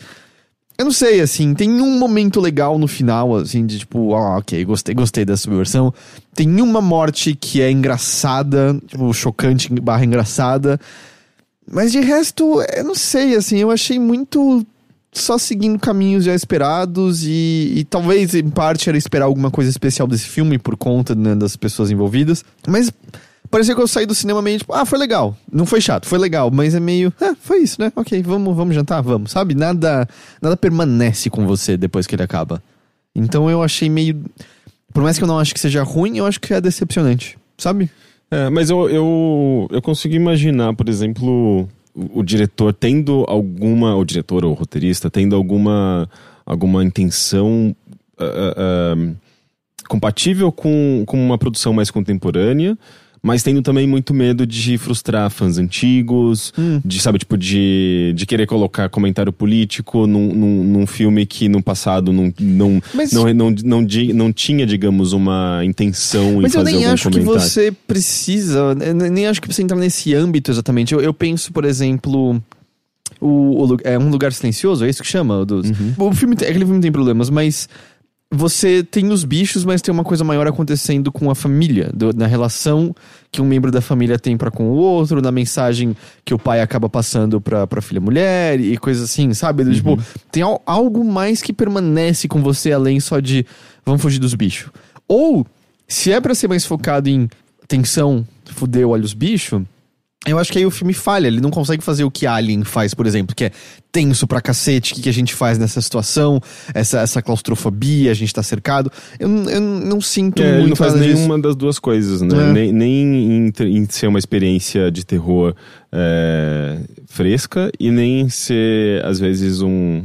Eu não sei, assim, tem um momento legal no final, assim, de tipo, ah, ok, gostei, gostei dessa versão. Tem uma morte que é engraçada, tipo, chocante barra engraçada. Mas de resto, eu não sei, assim, eu achei muito só seguindo caminhos já esperados e, e talvez em parte era esperar alguma coisa especial desse filme por conta né, das pessoas envolvidas. Mas parecia que eu saí do cinema meio tipo, ah, foi legal. Não foi chato, foi legal, mas é meio, ah, foi isso, né? Ok, vamos, vamos jantar, vamos, sabe? Nada, nada permanece com você depois que ele acaba. Então eu achei meio. Por mais que eu não acho que seja ruim, eu acho que é decepcionante, sabe? É, mas eu, eu, eu consigo imaginar, por exemplo, o, o diretor tendo alguma, o diretor ou roteirista tendo alguma, alguma intenção uh, uh, compatível com, com uma produção mais contemporânea, mas tendo também muito medo de frustrar fãs antigos, Hum. de, sabe, tipo, de, de querer colocar comentário político num, num, num filme que no passado não, não, Mas- não, não, não, di- não tinha, digamos, uma intenção Mas em eu fazer nem algum acho que comentário. você precisa. eu nem acho que você entrar nesse âmbito exatamente. Eu, eu penso, por exemplo. O, o é um lugar silencioso, é isso que chama? Dos, Uhum. O filme aquele filme tem problemas, mas você tem os bichos, mas tem uma coisa maior acontecendo com a família, do- na relação que um membro da família tem para com o outro, na mensagem que o pai acaba passando pra, pra filha mulher e coisas assim, sabe? Do, Tipo, tem al- algo mais que permanece com você além só de vamos fugir dos bichos. Ou, se é pra ser mais focado em tensão, fudeu, olha os bichos, eu acho que aí o filme falha. Ele não consegue fazer o que Alien faz, por exemplo, que é tenso pra cacete. O que, que a gente faz nessa situação? Essa, essa claustrofobia, a gente tá cercado. Eu, eu não sinto É, muito ele não faz nada disso. nenhuma das duas coisas, né? É. Nem, nem em, em ser uma experiência de terror é, fresca e nem em ser, às vezes, um,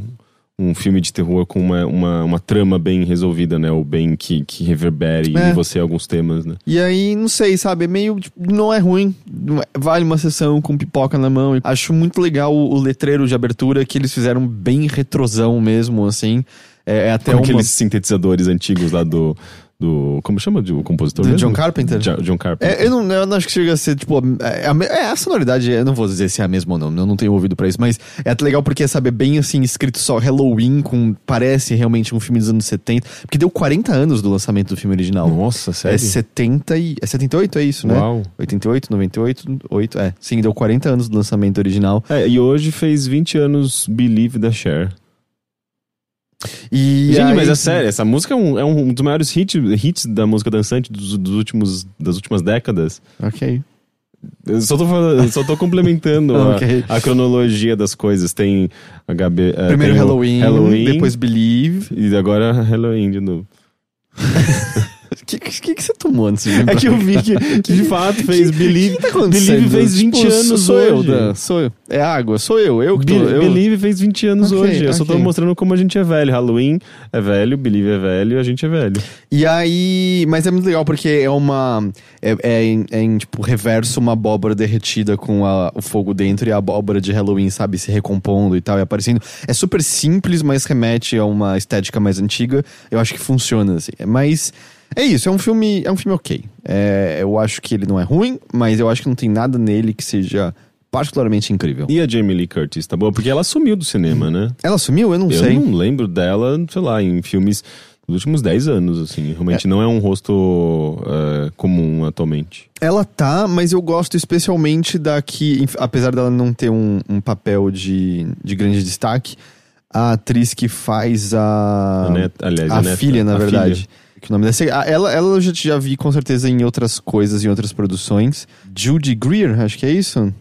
um filme de terror com uma, uma, uma trama bem resolvida, né? Ou bem que, que reverbere É. em você alguns temas, né? E aí, não sei, sabe? É meio. tipo, Não é ruim. É- Vale uma sessão com pipoca na mão. Acho muito legal o, o letreiro de abertura que eles fizeram bem retrosão mesmo, assim. É, é até uma. aqueles sintetizadores antigos lá do. Do como chama de, o compositor? Do mesmo? John Carpenter? Jo- John Carpenter. É, eu, não, eu não acho que chega a ser, tipo, é, a, me- é a sonoridade, eu não vou dizer se é a mesma ou não, eu não tenho ouvido pra isso, mas é até legal porque, sabe, é bem assim, escrito só Halloween, com, parece realmente um filme dos anos 70, porque deu 40 anos do lançamento do filme original. Nossa, É sério? 70 e... É 78, é isso, né? Uau. 88, 98, 8, é. Sim, deu 40 anos do lançamento original. É, e hoje fez 20 anos Believe da Cher. E Gente, aí- mas é sério, essa música é um, é um dos maiores hits, hits da música dançante dos, dos últimos, das últimas décadas. Ok. Eu só tô, falando, só tô complementando a- Ok. a, cronologia das coisas. Tem HB. eh, Primeiro tem Halloween, Halloween, depois Believe. E agora Halloween de novo. O que, que, que você tomou antes de É que eu vi que, que de fato fez Believe. Que tá? Believe fez 20 Tipo, anos sou hoje. eu, Dan, sou eu. É água, sou eu. Eu que. Be- eu... Believe fez 20 anos Ok, hoje. Eu só tô mostrando como a gente é velho. Halloween é velho, Believe é velho, a gente é velho. E aí... Mas é muito legal porque é uma... É, é em, é em, tipo, reverso uma abóbora derretida com a- o fogo dentro e a abóbora de Halloween, sabe? Se recompondo e tal, e aparecendo. É super simples, mas remete a uma estética mais antiga. Eu acho que funciona, assim. Mas... É isso, é um filme, é um filme ok. É, eu acho que ele não é ruim, mas eu acho que não tem nada nele que seja particularmente incrível. E a Jamie Lee Curtis, tá bom? Porque ela sumiu do cinema, né? Ela sumiu? Eu não Eu sei. não lembro dela, sei lá, em filmes dos últimos 10 anos, assim. Realmente não é um rosto eh, comum atualmente. Ela tá, mas eu gosto especialmente da que, apesar dela não ter um, um papel de, de grande destaque, a atriz que faz a. A neta- aliás, a, a neta- filha, na verdade. Que o nome dessa. a- Ela, ela eu já, já vi com certeza em outras coisas, em outras produções. Judy Greer, acho que é isso?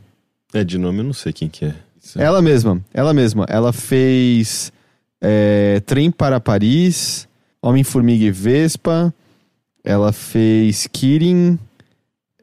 É, de nome eu não sei quem que é. É- Ela mesma, ela mesma. Ela fez é, Trem para Paris, Homem-Formiga e Vespa. Ela fez Kirin.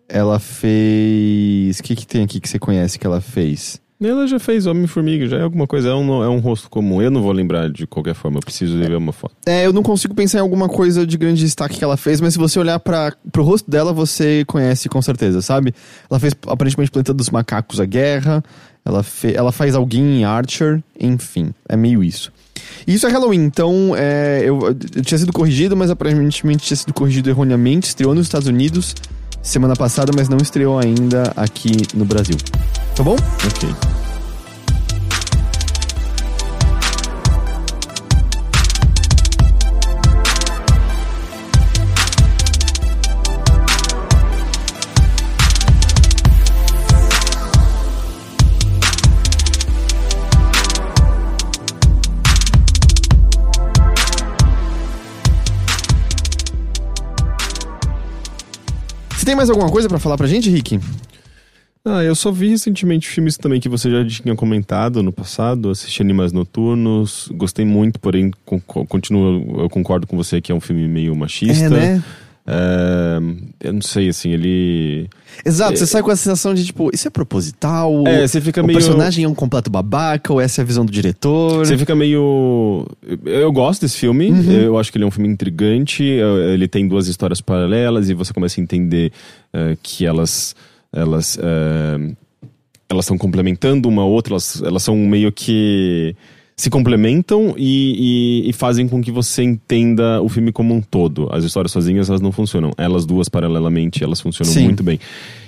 Ela fez. O que, que tem aqui que você conhece que ela fez? Ela já fez Homem-Formiga, já é alguma coisa, é um, é um rosto comum. Eu não vou lembrar de qualquer forma, eu preciso ver uma foto. É, eu não consigo pensar em alguma coisa de grande destaque que ela fez, mas se você olhar para pro rosto dela, você conhece com certeza, sabe? Ela fez aparentemente Planeta dos Macacos a Guerra, ela, fe, ela faz alguém em Archer, enfim, é meio isso. E isso é Halloween, então é, eu, eu tinha sido corrigido, mas aparentemente tinha sido corrigido erroneamente. Estreou nos Estados Unidos semana passada, mas não estreou ainda aqui no Brasil. Tá bom? Ok. se tem mais alguma coisa para falar pra gente, Rick? Ah, eu só vi recentemente filmes também que você já tinha comentado no passado, assisti Animais Noturnos, gostei muito, porém con- con- continuo, eu concordo com você que é um filme meio machista. É, né? É, eu não sei, assim, ele... Exato, você sai com a sensação de tipo, isso é proposital? É, você fica o meio... personagem é um completo babaca, ou essa é a visão do diretor? Você fica meio. Eu gosto desse filme, Uhum. eu acho que ele é um filme intrigante. Ele tem duas histórias paralelas e você começa a entender eh, que elas. Elas. eh, elas estão complementando uma outra, elas, elas são meio que. Se complementam e, e- e fazem com que você entenda o filme como um todo. As histórias sozinhas elas não funcionam. Elas duas paralelamente elas funcionam Sim. muito bem.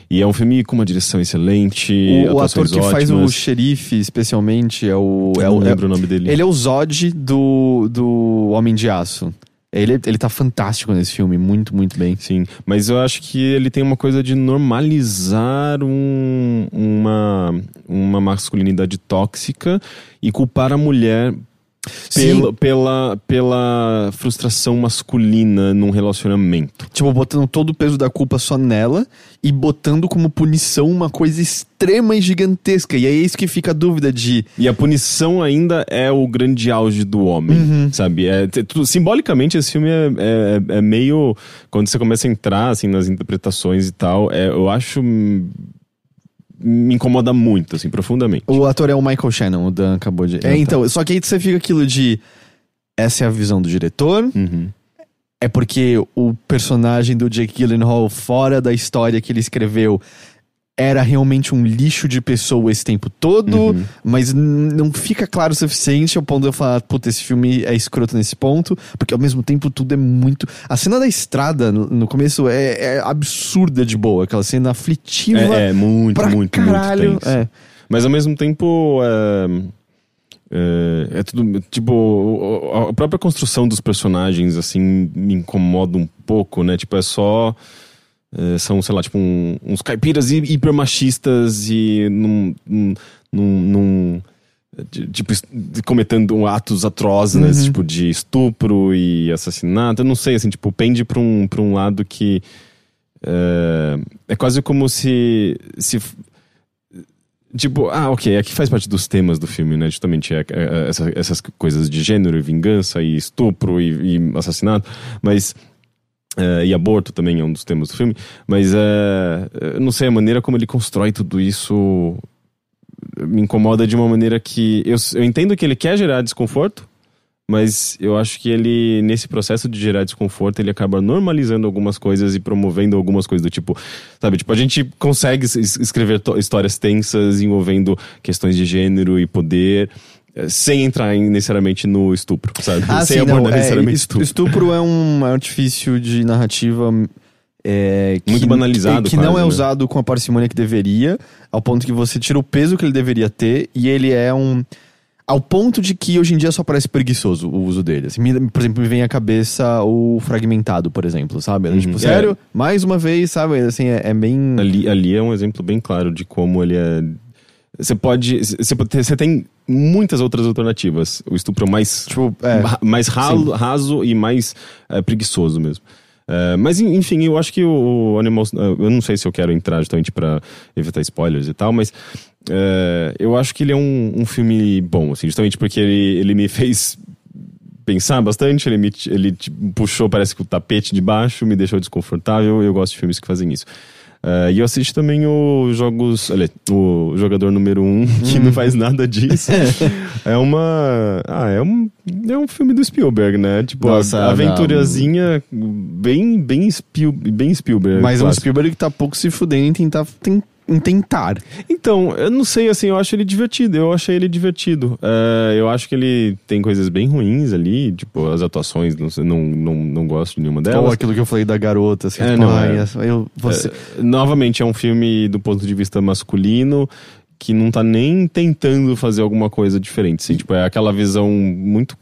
E é um filme com uma direção excelente. O, o ator que faz o ótimas. xerife, especialmente, é o. É Eu não o, é, lembro o nome dele. ele é o Zod do, do Homem de Aço. Ele, ele tá fantástico nesse filme, muito, muito bem. Sim, mas eu acho que ele tem uma coisa de normalizar um- uma, uma masculinidade tóxica e culpar a mulher pela, pela, pela frustração masculina num relacionamento. Tipo, botando todo o peso da culpa só nela e botando como punição uma coisa extrema e gigantesca. E é isso que fica a dúvida de. E a punição ainda é o grande auge do homem, Uhum. sabe? É, te- tu- simbolicamente, esse filme é, é, é meio. Quando você começa a entrar assim, nas interpretações e tal, é, eu acho. Me incomoda muito, assim, profundamente. O ator é o Michael Shannon, o Dan acabou de. Ah, É, tá. então, só que aí você fica aquilo de. Essa é a visão do diretor. Uhum. É porque o personagem do Jake Gyllenhaal, fora da história que ele escreveu, era realmente um lixo de pessoa esse tempo todo, Uhum. mas não fica claro o suficiente ao ponto de eu falar, puta, esse filme é escroto nesse ponto, porque ao mesmo tempo tudo é muito. A cena da estrada no, no começo é, é absurda de boa, aquela cena aflitiva É, é muito, muito, caralho. muito tenso. é. Mas ao mesmo tempo. É, é, é tudo. Tipo, a própria construção dos personagens, assim, me incomoda um pouco, né? Tipo, é só. É, são, sei lá, tipo, um- uns caipiras hi- hiper machistas e num. num, num, tipo, cometendo atos atrozes, né? Uhum. Tipo, de estupro e assassinato. Eu não sei, assim, tipo, pende pra um, pra um lado que. É, é quase como se. se Tipo, ah, ok, aqui faz parte dos temas do filme, né? Justamente é, é, essa- essas coisas de gênero e vingança e estupro e, e assassinato, mas. É, e aborto também é um dos temas do filme, mas eu não sei, a maneira como ele constrói tudo isso me incomoda de uma maneira que. Eu, eu entendo que ele quer gerar desconforto, mas eu acho que ele, nesse processo de gerar desconforto, ele acaba normalizando algumas coisas e promovendo algumas coisas do tipo, sabe? Tipo, a gente consegue es- escrever histórias tensas envolvendo questões de gênero e poder, sem entrar em- necessariamente no estupro, sabe? Ah, sem sim, não, abordar é, necessariamente est- estupro. estupro é um artifício de narrativa é, que, Muito banalizado, que não quase, é né? usado com a parcimônia que deveria, ao ponto que você tira o peso que ele deveria ter e ele é um ao ponto de que hoje em dia só parece preguiçoso o uso dele. Assim, me- por exemplo, me vem à cabeça o fragmentado, por exemplo, sabe? Uhum. Tipo, É. sério, mais uma vez, sabe? Assim, é, é bem Ali, ali é um exemplo bem claro de como ele é. Você pode. Você, tem muitas outras alternativas. O estupro mais tipo, é, mais ralo- raso e mais eh, preguiçoso mesmo. Eh, mas en- enfim, eu acho que o, eh, eu não sei se eu quero entrar justamente pra evitar spoilers e tal, mas eh, eu acho que ele é um, um filme bom, assim, justamente porque ele, ele me fez pensar bastante, ele me ele tipo, puxou, parece que o tapete de baixo, me deixou desconfortável. Eu gosto de filmes que fazem isso. Eh, e eu assisti também o jogos. Olha, o jogador número um, que não faz nada disso. é uma. Ah, é um. É um filme do Spielberg, né? Tipo, Nossa, a aventurazinha bem, bem, Spiel, bem Spielberg. mas um clássico. Spielberg que tá pouco se fudendo em tentar, tem- em tentar. Então, eu não sei, assim, eu acho ele divertido. Eu achei ele divertido. É, eu acho que ele tem coisas bem ruins ali, tipo, as atuações, não, não, não, não gosto de nenhuma Ou delas. aquilo que eu falei da garota, assim, É, tipo, não, é. eu, você, É, novamente, é um filme do ponto de vista masculino que não tá nem tentando fazer alguma coisa diferente. Assim, tipo, é aquela visão muito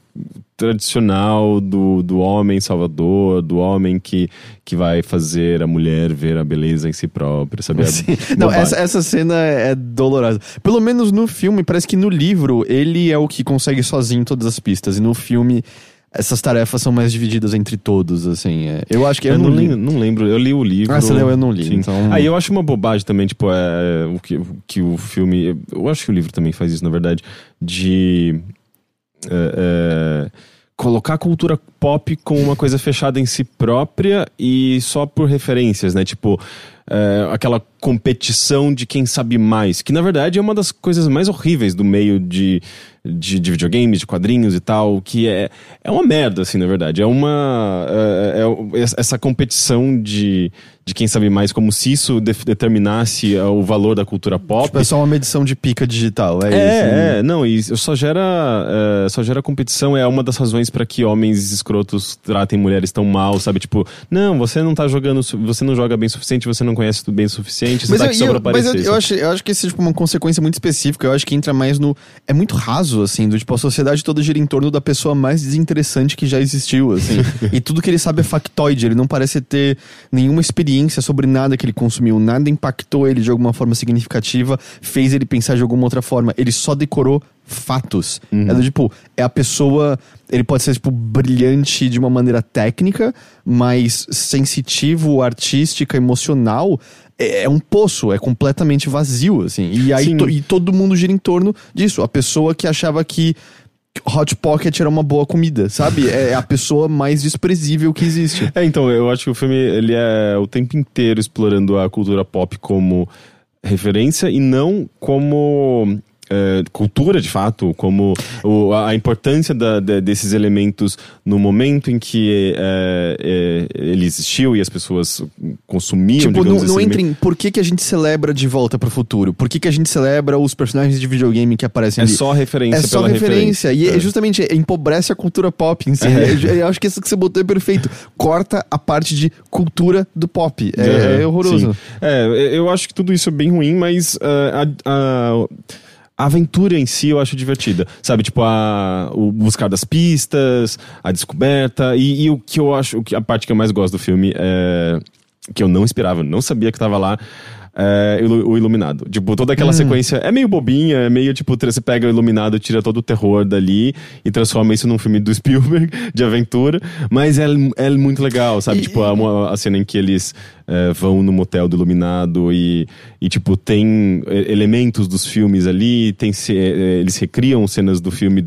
tradicional do, do homem salvador, do homem que, que vai fazer a mulher ver a beleza em si própria, sabe? É. Não, essa, essa cena é dolorosa. Pelo menos no filme, parece que no livro ele é o que consegue sozinho todas as pistas. E no filme essas tarefas são mais divididas entre todos, assim. é. Eu acho que eu, Eu não li. lembro, não lembro, eu li o livro. Ah, você leu, eu não li, Sim. então- Aí eu acho uma bobagem também, tipo, é, o que, o que o filme. Eu acho que o livro também faz isso, na verdade, de. É, é, colocar a cultura pop como uma coisa fechada em si própria e só por referências, né? Tipo, é, aquela competição de quem sabe mais, que na verdade é uma das coisas mais horríveis do meio de, de, de videogames, de quadrinhos e tal, que é, é uma merda, assim, na verdade. É uma. É, é- é essa competição de, de quem sabe mais, como se isso def- determinasse é, o valor da cultura pop. Tipo, é só uma medição de pica digital, é, isso. né? É, é, não, e só gera, é, só gera competição, é uma das razões pra que homens escrotos tratem mulheres tão mal, sabe? Tipo, não, você não tá jogando, você não joga bem o suficiente, você não conhece tudo bem o suficiente, você Mas, tá eu, aqui só eu- pra mas aparecer. eu, eu, sabe? acho, eu acho que esse é tipo, uma consequência muito específica. Eu acho que entra mais no. É muito raso, assim, do tipo, a sociedade toda gira em torno da pessoa mais desinteressante que já existiu, assim. e tudo que ele sabe é factoide. Ele não parece ter nenhuma experiência sobre nada que ele consumiu. Nada impactou ele de alguma forma significativa, fez ele pensar de alguma outra forma. Ele só decorou fatos. É do tipo, é a pessoa. Ele pode ser, tipo, brilhante de uma maneira técnica, mas sensitivo, artística, emocional. É, é um poço, é completamente vazio, assim. E aí to- e todo mundo gira em torno disso. A pessoa que achava que Hot Pocket era uma boa comida, sabe? É a pessoa mais desprezível que existe. É, então, eu acho que o filme, ele é o tempo inteiro explorando a cultura pop como referência e não como é, cultura, de fato, como o- a importância da- de- desses elementos no momento em que é, é, ele existiu e as pessoas consumiam, Tipo, não, não esse entra em por que, que a gente celebra de volta pro futuro? Por que, que a gente celebra os personagens de videogame que aparecem É ali? só referência É só pela referência. E é É. justamente é, empobrece a cultura pop em si. É. Eu, acho que isso que você botou é perfeito. Corta a parte de cultura do pop. É, é horroroso. sim. É, eu acho que tudo isso é bem ruim, mas ah, a, a- a aventura em si eu acho divertida. Sabe, tipo, a, o buscar das pistas, a descoberta. E, e o que eu acho, a parte que eu mais gosto do filme é. Que eu não esperava, não sabia que tava lá. É, o Iluminado. Tipo, toda aquela sequência é meio bobinha, é meio tipo, você pega o Iluminado, tira todo o terror dali e transforma isso num filme do Spielberg de aventura, mas é, é muito legal, sabe? E- tipo, a, a cena em que eles é, vão no motel do Iluminado e, e tipo, tem é, elementos dos filmes ali, tem ce- é, eles recriam cenas do filme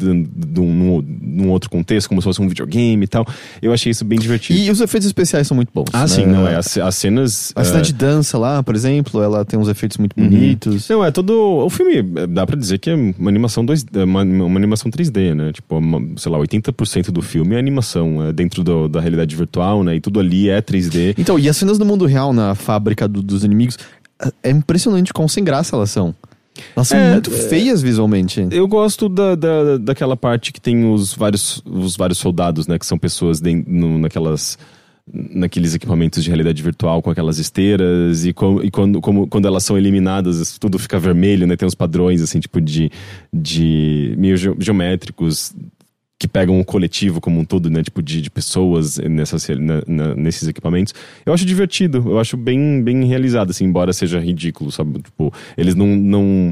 um, num, outro contexto, como se fosse um videogame e tal. Eu achei isso bem divertido. E os efeitos especiais são muito bons. ah, né? sim, não, é. As, as cenas. A é, cena de dança lá, por exemplo, ela tem uns efeitos muito Uhum. bonitos. Não, é todo. O filme, é, dá pra dizer que é uma animação 2 é uma, uma animação 3D, né? Tipo, uma- sei lá, 80% do filme é animação, é dentro do- da realidade virtual, né? E tudo ali é 3D. Então, e as cenas do mundo real na fábrica do- dos inimigos, é impressionante quão sem graça elas são. Elas são É, muito feias visualmente. Eu gosto da, da, daquela parte que tem os vários, os vários soldados, né? Que são pessoas no- naquelas. Naqueles equipamentos de realidade virtual com aquelas esteiras, e, com- e quando, como, quando elas são eliminadas, tudo fica vermelho, né? Tem uns padrões, assim, tipo, de, de meio ge- geométricos que pegam o coletivo como um todo, né? Tipo, de, de pessoas nessas, na- na- nesses equipamentos. Eu acho divertido, eu acho bem, bem realizado, assim, embora seja ridículo, sabe? Tipo, eles não. não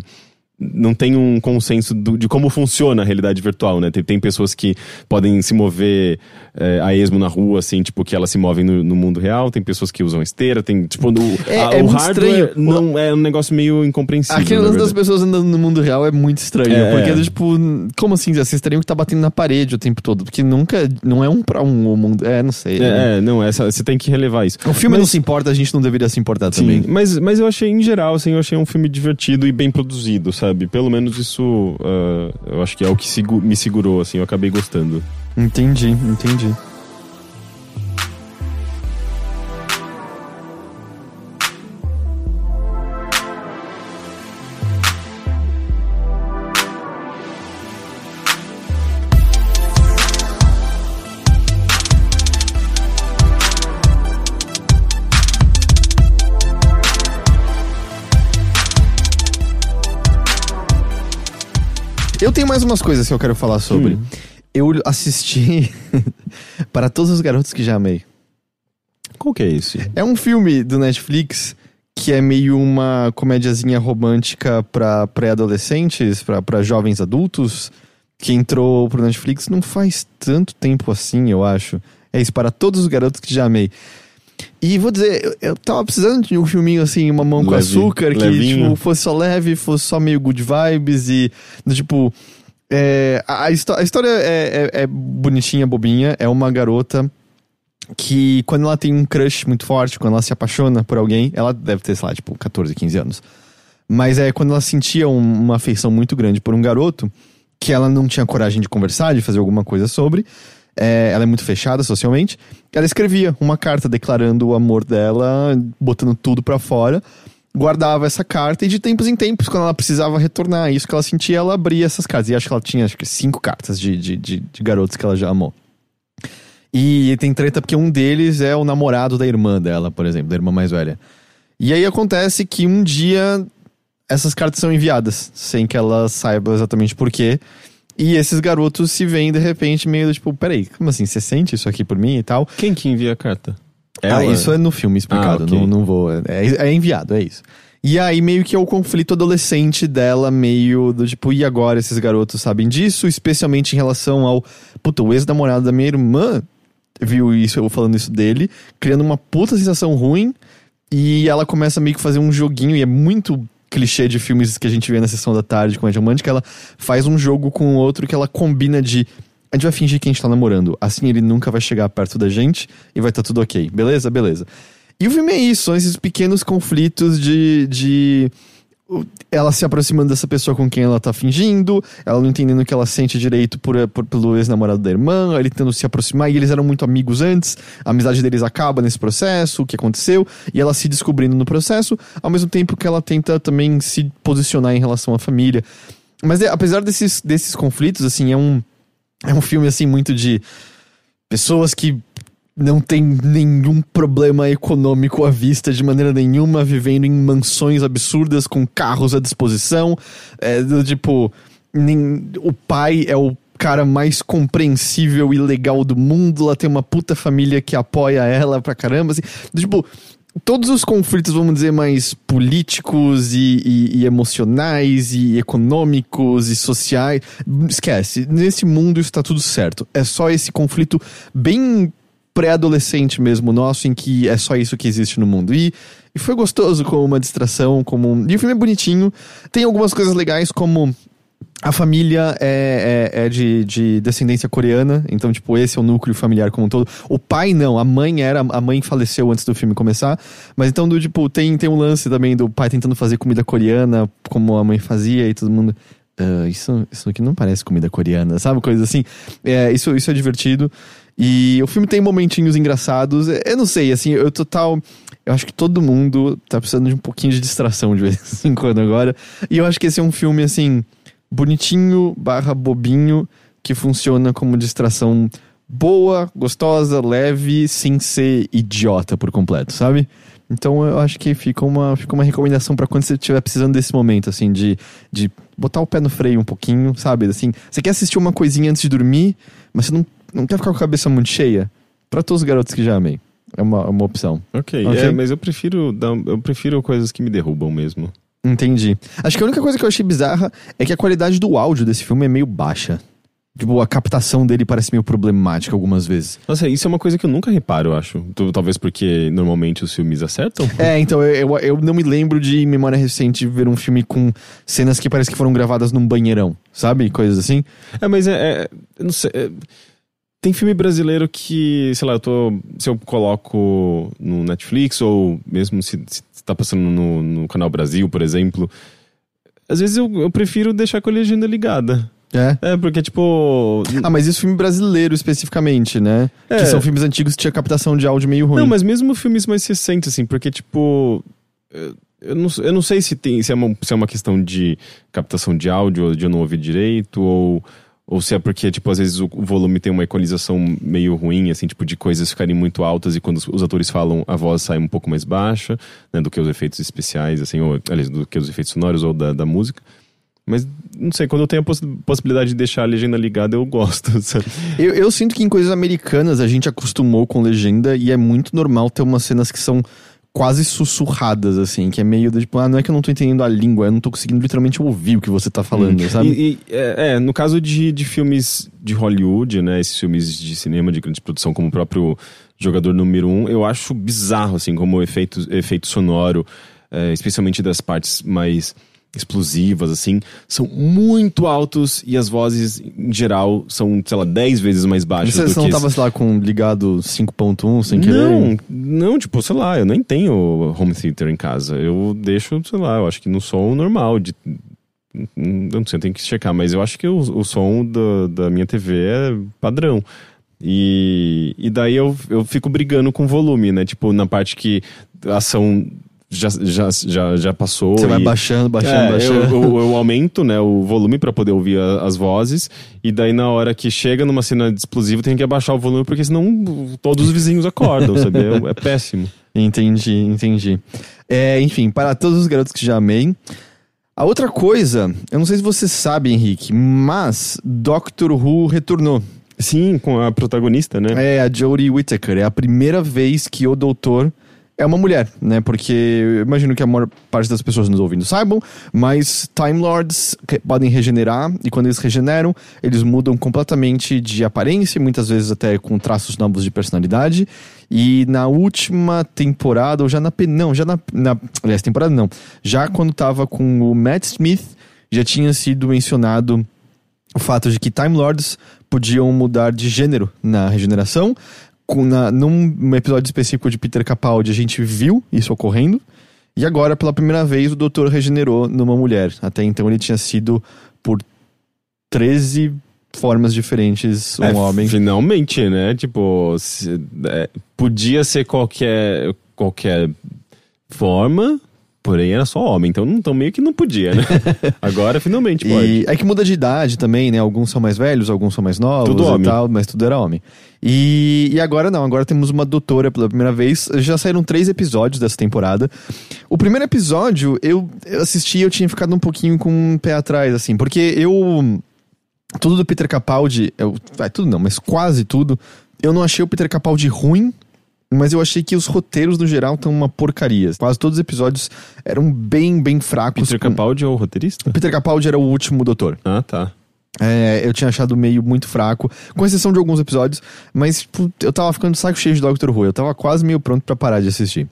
não tem um consenso do- de como funciona a realidade virtual, né? Tem, tem pessoas que podem se mover é, a esmo na rua, assim, tipo, que elas se movem no, no mundo real, tem pessoas que usam esteira, tem, tipo, no, É- a- é o hardware estranho. não é um negócio meio incompreensível. Aquele lance das pessoas andando no mundo real é muito estranho. É, porque, é. tipo, como assim? Vocês teriam que estar batendo na parede o tempo todo. Porque nunca. Não é um pra um o mundo. É, não sei. É, é, não, essa, você tem que relevar isso. O filme Mas- não se importa, a gente não deveria se importar Sim, também. mas, mas eu achei, em geral, assim, eu achei um filme divertido e bem produzido, sabe? Pelo menos isso, ah, eu acho que é o que me segurou, assim, eu acabei gostando. Entendi, entendi. Eu tenho mais umas coisas que eu quero falar sobre. Hum. Eu assisti Para Todos os Garotos que Já Amei. Qual que é esse? É um filme do Netflix que é meio uma comédiazinha romântica pra pré-adolescentes, pra jovens adultos, que entrou pro Netflix não faz tanto tempo assim, eu acho. É isso, para todos os garotos que já amei. E vou dizer, eu, eu tava precisando de um filminho assim, uma mão com Leve, açúcar, que tipo, fosse só leve, fosse só meio good vibes e, tipo. é, a, a a história é, é- é bonitinha, bobinha. É uma garota que, quando ela tem um crush muito forte, quando ela se apaixona por alguém, ela deve ter, sei lá, tipo, 14, 15 anos. Mas é quando ela sentia um- uma afeição muito grande por um garoto que ela não tinha coragem de conversar, de fazer alguma coisa sobre. É, ela é muito fechada socialmente. Ela escrevia uma carta declarando o amor dela, botando tudo pra fora. Guardava essa carta e de tempos em tempos, quando ela precisava retornar isso que ela sentia, ela abria essas cartas. E acho que ela tinha acho que cinco cartas de, de, de, de garotos que ela já amou. E tem treta porque um deles é o namorado da irmã dela, por exemplo, da irmã mais velha. E aí acontece que um dia essas cartas são enviadas, sem que ela saiba exatamente por quê. E esses garotos se veem de repente meio tipo, peraí, como assim? Você sente isso aqui por mim e tal? Quem que envia a carta? Ah, isso é no filme explicado, Ah, ok. não, não vou. É, é enviado, é isso. E aí meio que é o conflito adolescente dela, meio do tipo, e agora esses garotos sabem disso, especialmente em relação ao. Puta, o ex-namorado da minha irmã viu isso, eu falando isso dele, criando uma puta sensação ruim. E ela começa meio que fazer um joguinho, e é muito clichê de filmes que a gente vê na sessão da tarde com a romântica, ela faz um jogo com o outro que ela combina de. A gente vai fingir que a gente tá namorando. Assim ele nunca vai chegar perto da gente e vai estar tudo ok. Beleza? Beleza. E o filme é isso, são esses pequenos conflitos de. de ela se aproximando dessa pessoa com quem ela tá fingindo, ela não entendendo o que ela sente direito por, por- pelo ex-namorado da irmã, ele tentando se aproximar, e eles eram muito amigos antes, a amizade deles acaba nesse processo, o que aconteceu, e ela se descobrindo no processo, ao mesmo tempo que ela tenta também se posicionar em relação à família. Mas é, apesar desses, desses conflitos, assim, é um, é um filme, assim, muito de pessoas que não tem nenhum problema econômico à vista de maneira nenhuma, vivendo em mansões absurdas com carros à disposição. É, tipo, nem- o pai é o cara mais compreensível e legal do mundo, ela tem uma puta família que apoia ela pra caramba. Assim, tipo, todos os conflitos, vamos dizer, mais políticos e, e- e emocionais e econômicos e sociais. Esquece, nesse mundo isso tá tudo certo. É só esse conflito bem pré-adolescente mesmo nosso, em que é só isso que existe no mundo. E, e foi gostoso como uma distração, como. um- E o filme é bonitinho. Tem algumas coisas legais, como. A família é, é, é de, de descendência coreana, então, tipo, esse é o núcleo familiar como um todo. O pai não, a mãe era, a mãe faleceu antes do filme começar, mas então, do, tipo, tem, tem um lance também do pai tentando fazer comida coreana, como a mãe fazia, e todo mundo. "Ah, isso, isso aqui não parece comida coreana, sabe? Coisa assim. É, isso, isso é divertido. E o filme tem momentinhos engraçados. É, Eu não sei, assim, eu total. Eu acho que todo mundo tá precisando de um pouquinho de distração de vez em quando agora. E eu acho que esse é um filme, assim, bonitinho barra bobinho, que funciona como distração boa, gostosa, leve, sem ser idiota por completo, sabe? Então eu acho que fica uma, fica uma recomendação pra quando você estiver precisando desse momento, assim, de, de botar o pé no freio um pouquinho, sabe? Assim, você quer assistir uma coisinha antes de dormir, mas você não, não quer ficar com a cabeça muito cheia? Pra todos os garotos que já amei. É uma, é uma opção. Ok, é, mas eu prefiro, eu prefiro coisas que me derrubam mesmo. Entendi. Acho que a única coisa que eu achei bizarra é que a qualidade do áudio desse filme é meio baixa. Tipo, a captação dele parece meio problemática algumas vezes. Nossa, isso é uma coisa que eu nunca reparo, eu acho. Talvez porque normalmente os filmes acertam. É, então eu, eu, eu não me lembro de em memória recente ver um filme com cenas que parece que foram gravadas num banheirão, sabe? Coisas assim. É, mas é. é- eu não sei. é- tem filme brasileiro que, sei lá, eu tô. Se eu coloco no Netflix, ou mesmo se, se tá passando no, no Canal Brasil, por exemplo. Às vezes eu, eu prefiro deixar com a legenda ligada. É. É, porque, tipo. Ah, mas isso filme brasileiro especificamente, né? É. Que são filmes antigos que tinha captação de áudio meio ruim. Não, mas mesmo filmes mais recentes, assim, porque, tipo. eu- Eu não, eu não sei se, tem, se, é uma, se é uma questão de captação de áudio, ou de eu não ouvir direito, ou, ou se é porque, tipo, às vezes o, volume tem uma equalização meio ruim, assim, tipo, de coisas ficarem muito altas e quando os, os atores falam, a voz sai um pouco mais baixa, né, do que os efeitos especiais, assim, ou, aliás, do que os efeitos sonoros ou da, da música. Mas, não sei, quando eu tenho a poss- possibilidade de deixar a legenda ligada, eu gosto, sabe? Eu, eu sinto que em coisas americanas a gente acostumou com legenda e é muito normal ter umas cenas que são quase sussurradas, assim, que é meio do tipo, ah, não é que eu não tô entendendo a língua, eu não tô conseguindo literalmente ouvir o que você tá falando, Hum. sabe? E, e, é, é, no caso de, de filmes de Hollywood, né? Esses filmes de cinema de grande produção, como o próprio Jogador Número Um, eu acho bizarro, assim, como o efeito, efeito sonoro, é, especialmente das partes mais explosivas, assim, são muito altos e as vozes, em geral, são, sei lá, 10 vezes mais baixas Você do não que tava, sei lá, com ligado 5.1 sem querer? não, não, tipo, sei lá, eu nem tenho home theater em casa. Eu deixo, sei lá, eu acho que no som normal. De, eu não sei, eu tenho que checar, mas eu acho que o, o som da, da minha TV é padrão. E, e daí eu, eu fico brigando com o volume, né? Tipo, na parte que a ação já, já, já, já passou. Você vai baixando, baixando, é, baixando. Eu, eu- eu aumento né, o volume pra poder ouvir a- as vozes, e daí na hora que chega numa cena de explosivo tem que abaixar o volume, porque senão todos os vizinhos acordam, sabe? É, é péssimo. Entendi, entendi. É, enfim, para todos os garotos que já amei. A outra coisa, eu não sei se você sabe, Henrique, mas Doctor Who retornou. Sim, com a protagonista, né? É a Jodie Whittaker. É a primeira vez que o doutor é uma mulher, né? Porque eu imagino que a maior parte das pessoas nos ouvindo saibam, mas Time Lords podem regenerar e quando eles regeneram, eles mudam completamente de aparência, muitas vezes até com traços novos de personalidade. E na última temporada, ou já na. Não, já na. na aliás, temporada não. Já quando tava com o Matt Smith, já tinha sido mencionado o fato de que Time Lords podiam mudar de gênero na regeneração. Na, num episódio específico de Peter Capaldi, a gente viu isso ocorrendo. E agora, pela primeira vez, o doutor regenerou numa mulher. Até então, ele tinha sido por 13 formas diferentes um É, homem. Finalmente, né? Tipo, se- é, podia ser qualquer, qualquer forma, porém era só homem, então, então meio que não podia, né? Agora finalmente pode. E é que muda de idade também, né? Alguns são mais velhos, alguns são mais novos Tudo e homem. tal, mas tudo era homem. E, e agora não, agora temos uma doutora pela primeira vez. Já saíram três episódios dessa temporada. O primeiro episódio, eu, eu assisti e eu tinha ficado um pouquinho com o pé atrás, assim, porque eu. Tudo do Peter Capaldi, eu, vai, tudo não, mas quase tudo. Eu não achei o Peter Capaldi ruim, mas eu achei que os roteiros no geral estão uma porcaria. Quase todos os episódios eram bem, bem fracos. Peter com- Capaldi é o roteirista? O Peter Capaldi era o último doutor. Ah, tá. É, eu tinha achado meio muito fraco, com exceção de alguns episódios, mas put, eu tava ficando saco cheio de Doctor Who, eu tava quase meio pronto pra parar de assistir.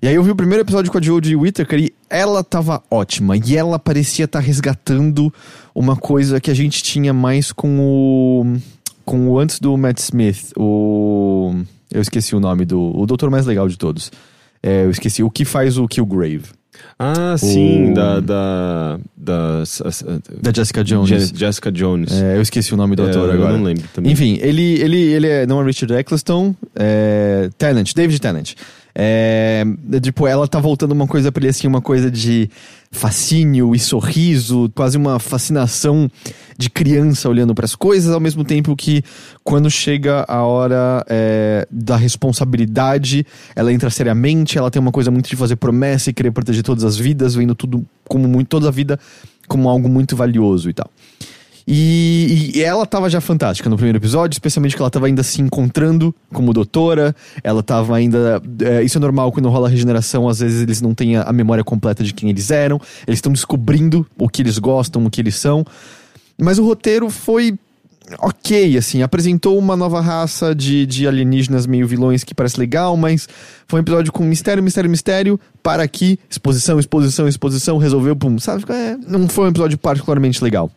E aí eu vi o primeiro episódio com a Jodie Whittaker e ela tava ótima, e ela parecia estar resgatando uma coisa que a gente tinha mais com o com o antes do Matt Smith, o eu esqueci o nome do o doutor mais legal de todos. É, eu esqueci o que faz o Killgrave, Ah, sim, O- da, da, da, da Jessica Jones. Je- Jessica Jones. É, eu esqueci o nome do É, ator eu agora. não lembro também. Enfim, ele, ele, ele é, não é Richard Eccleston, é Tennant, David Tennant. É, tipo, ela tá voltando uma coisa pra ele assim, uma coisa de fascínio e sorriso, quase uma fascinação de criança olhando pras coisas, ao mesmo tempo que quando chega a hora é, da responsabilidade, ela entra seriamente, ela tem uma coisa muito de fazer promessa e querer proteger todas as vidas, vendo tudo como muito, toda a vida como algo muito valioso e tal. E, e ela tava já fantástica no primeiro episódio, especialmente que ela tava ainda se encontrando como doutora. Ela tava ainda. é, isso é normal quando rola regeneração, às vezes eles não têm a, a memória completa de quem eles eram. Eles estão descobrindo o que eles gostam, o que eles são. Mas o roteiro foi. Ok, assim, apresentou uma nova raça de, de alienígenas meio vilões que parece legal, mas foi um episódio com mistério, mistério, mistério, para aqui, exposição, exposição, exposição, resolveu, pum, sabe? É, não foi um episódio particularmente legal.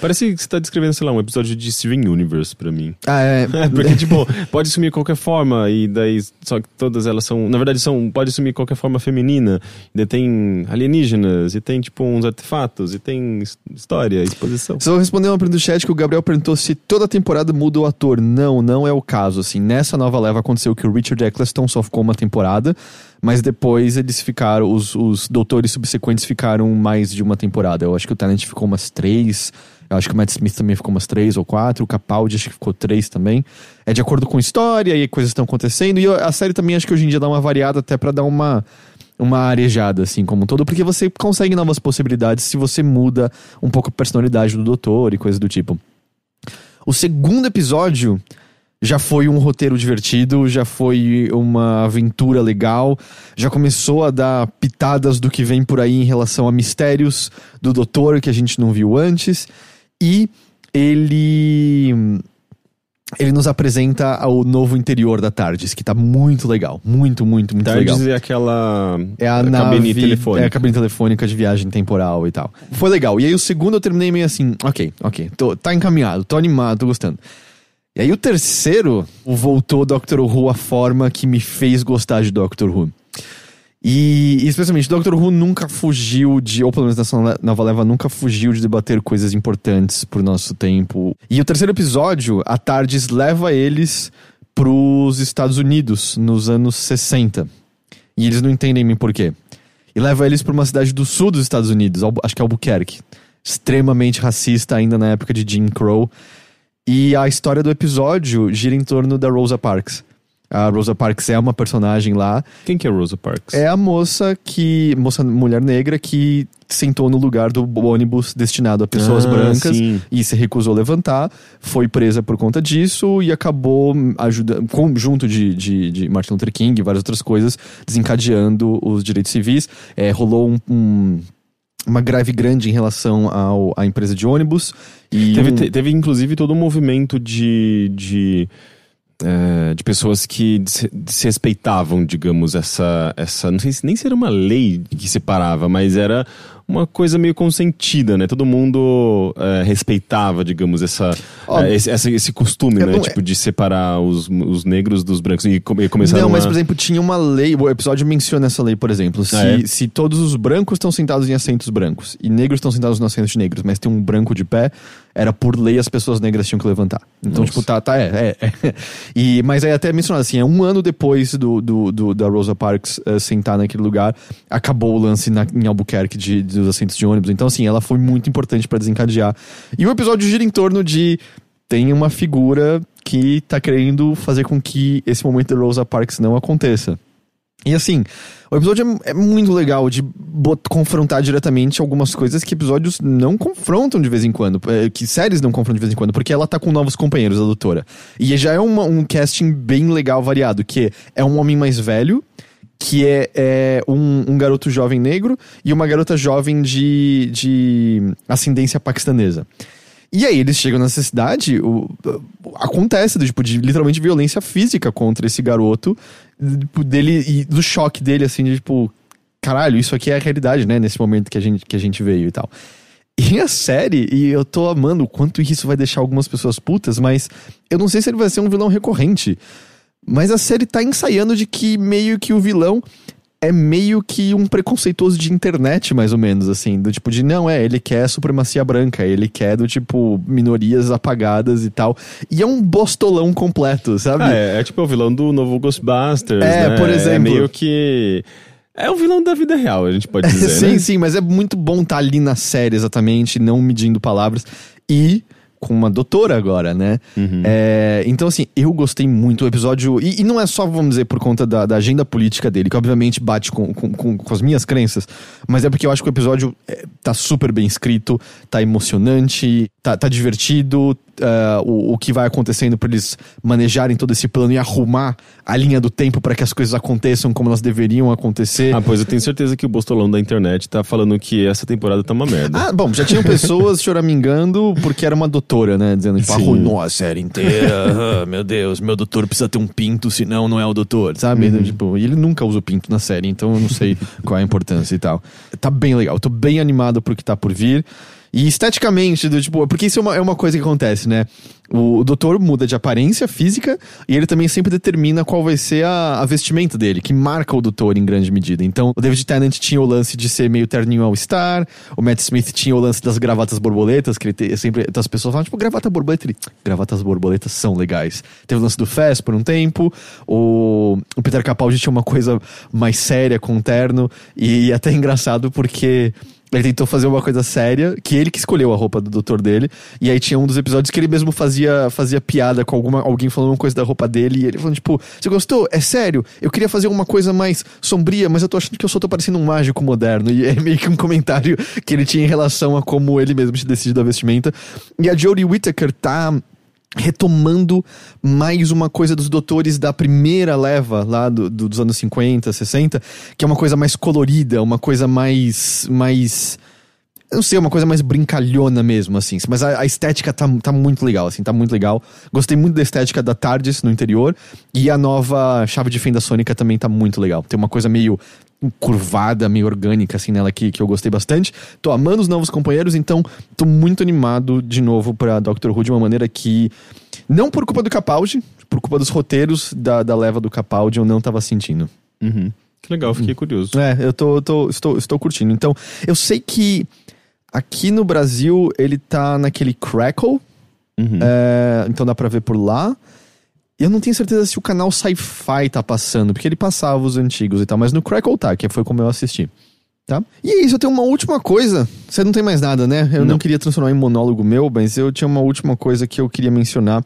Parece que você tá descrevendo, sei lá, um episódio de Steven Universe pra mim. Ah, é. É, porque, tipo, pode sumir de qualquer forma, e daí, só que todas elas são, na verdade, são, pode sumir de qualquer forma feminina, e tem alienígenas, e tem, tipo, uns artefatos, e tem his- história, exposição. Só vou responder uma pergunta do chat que o Gabriel perguntou se toda temporada muda o ator. Não, não é o caso. Assim, nessa nova leva aconteceu que o Richard Eccleston só ficou uma temporada, mas depois eles ficaram, os, os doutores subsequentes ficaram mais de uma temporada. Eu acho que o Tennant ficou umas três. Eu acho que o Matt Smith também ficou umas três ou quatro. O Capaldi acho que ficou três também. É de acordo com história e coisas estão acontecendo. E a série também acho que hoje em dia dá uma variada até pra dar uma uma arejada, assim, como um todo, porque você consegue novas possibilidades se você muda um pouco a personalidade do doutor e coisa do tipo. O segundo episódio já foi um roteiro divertido, já foi uma aventura legal, já começou a dar pitadas do que vem por aí em relação a mistérios do doutor que a gente não viu antes. E ele ele nos apresenta o novo interior da TARDIS, que tá muito legal. Muito, muito, muito TARDIS legal. é aquela É a, a nave, cabine telefônica. É a cabine telefônica de viagem temporal e tal. Foi legal. E aí o segundo eu terminei meio assim, ok, ok, tô, tá encaminhado, tô animado, tô gostando. E aí o terceiro voltou Doctor Who a forma que me fez gostar de Doctor Who. E, e, especialmente, Doctor Who nunca fugiu de, ou pelo menos nessa nova leva, nunca fugiu de debater coisas importantes pro nosso tempo. E o terceiro episódio, a Tardes leva eles pros Estados Unidos, nos anos 60. E eles não entendem bem por quê. E leva eles pra uma cidade do sul dos Estados Unidos, acho que é Albuquerque. Extremamente racista ainda na época de Jim Crow. E a história do episódio gira em torno da Rosa Parks. A Rosa Parks é uma personagem lá. Quem que é Rosa Parks? É a moça que. moça mulher negra que sentou no lugar do ônibus destinado a pessoas Ah, brancas sim. e se recusou a levantar, foi presa por conta disso e acabou ajudando, junto de, de, de Martin Luther King e várias outras coisas, desencadeando os direitos civis. É, rolou um- um- uma greve grande em relação ao, à empresa de ônibus. E Teve, um- te- teve inclusive todo um movimento de. de é, de pessoas que se- desrespeitavam, digamos, essa, essa. Não sei se nem se era uma lei que separava, mas era uma coisa meio consentida, né? Todo mundo é, respeitava, digamos, essa, Ó, é, esse, essa- esse costume, né? não- Tipo, de separar os, os negros dos brancos. E, come- e começaram Não, mas, a... por exemplo, tinha uma lei. O episódio menciona essa lei, por exemplo. Se, Ah, é? se todos os brancos estão sentados em assentos brancos e negros estão sentados nos assentos negros, mas tem um branco de pé, era por lei as pessoas negras tinham que levantar. Então, Nossa. tipo, tá, tá, é, é. é. E, mas aí até mencionado assim, é um ano depois do, do, do- da Rosa Parks eh, sentar naquele lugar, acabou o lance na- em Albuquerque de, dos assentos de ônibus. Então, assim, ela foi muito importante pra desencadear. E o episódio gira em torno de tem uma figura que tá querendo fazer com que esse momento da Rosa Parks não aconteça. E assim, o episódio é, é muito legal de confrontar diretamente algumas coisas que episódios não confrontam de vez em quando, é, que séries não confrontam de vez em quando, porque ela tá com novos companheiros, a doutora. E já é uma- um casting bem legal, variado, que é um homem mais velho, que é, é um, um garoto jovem negro e uma garota jovem de, de ascendência paquistanesa. E aí eles chegam nessa cidade, o, acontece do tipo de literalmente violência física contra esse garoto, tipo, dele e do choque dele assim, de tipo, caralho, isso aqui é a realidade, né, nesse momento que a gente que a gente veio e tal. E a série, e eu tô amando o quanto isso vai deixar algumas pessoas putas, mas eu não sei se ele vai ser um vilão recorrente. Mas a série tá ensaiando de que meio que o vilão é meio que um preconceituoso de internet, mais ou menos, assim. Do tipo de, não, é, ele quer supremacia branca, ele quer do tipo minorias apagadas e tal. E é um bostolão completo, sabe? Ah, é, é tipo o vilão do novo Ghostbusters, É, né? por É exemplo. meio que... É o vilão da vida real, a gente pode dizer, sim, né? sim, mas é muito bom estar ali na série, exatamente, não medindo palavras. E com uma doutora agora, né? Uhum. É, então, assim, eu gostei muito do episódio. E, e não é só, vamos dizer, por conta da, da agenda política dele, que obviamente bate com, com, com, com as minhas crenças, mas é porque eu acho que o episódio é, tá super bem escrito, tá emocionante, tá, tá divertido. É, o, o que vai acontecendo pra eles manejarem todo esse plano e arrumar a linha do tempo para que as coisas aconteçam como elas deveriam acontecer. Ah, pois eu tenho certeza que o Bostolão da internet tá falando que essa temporada tá uma merda. Ah, bom, já tinham pessoas choramingando porque era uma doutora, né? Dizendo, tipo, Sim. arruinou a série inteira. Ah, meu Deus, meu doutor precisa ter um pinto, senão não é o doutor, sabe? Tipo, e ele nunca usa o pinto na série, então eu não sei qual é a importância e tal. Tá bem legal, tô bem animado pro que tá por vir. E esteticamente, do, tipo, porque isso é uma, é uma coisa que acontece, né? O, o doutor muda de aparência física e ele também sempre determina qual vai ser a, a vestimenta dele, que marca o doutor em grande medida. Então, o David Tennant tinha o lance de ser meio terninho ao star, o Matt Smith tinha o lance das gravatas borboletas, que ele te- sempre. Então as pessoas falam, tipo, gravata borboleta. Ele, gravatas borboletas são legais. Teve o lance do Fest por um tempo, o, o Peter Capaldi tinha uma coisa mais séria com o terno, e até engraçado porque. Ele tentou fazer uma coisa séria, que ele que escolheu a roupa do doutor dele. E aí tinha um dos episódios que ele mesmo fazia, fazia piada com alguma, alguém falando uma coisa da roupa dele. E ele falando, tipo, você gostou? É sério? Eu queria fazer uma coisa mais sombria, mas eu tô achando que eu só tô parecendo um mágico moderno. E é meio que um comentário que ele tinha em relação a como ele mesmo tinha decidido a vestimenta. E a Jodie Whittaker tá retomando mais uma coisa dos doutores da primeira leva lá do, do, dos anos 50, 60, que é uma coisa mais colorida, uma coisa mais mais eu não sei, uma coisa mais brincalhona mesmo, assim. Mas a, a, estética tá, tá muito legal, assim, tá muito legal. Gostei muito da estética da TARDIS no interior. E a nova chave de fenda sônica também tá muito legal. Tem uma coisa meio curvada, meio orgânica, assim, nela que, que eu gostei bastante. Tô amando os novos companheiros, então tô muito animado de novo pra Doctor Who de uma maneira que. Não por culpa do Capaldi, por culpa dos roteiros da, da leva do Capaldi, eu não tava sentindo. Uhum. Que legal, fiquei curioso. É, eu tô, tô, estou, estou curtindo. Então, eu sei que Aqui no Brasil, ele tá naquele Crackle. Uhum. É, então dá pra ver por lá. Eu não tenho certeza se o canal Sci-Fi tá passando, porque ele passava os antigos e tal, mas no Crackle tá, que foi como eu assisti. Tá? E é isso, eu tenho uma última coisa. Você não tem mais nada, né? Eu não, não queria transformar em monólogo meu, mas eu tinha uma última coisa que eu queria mencionar.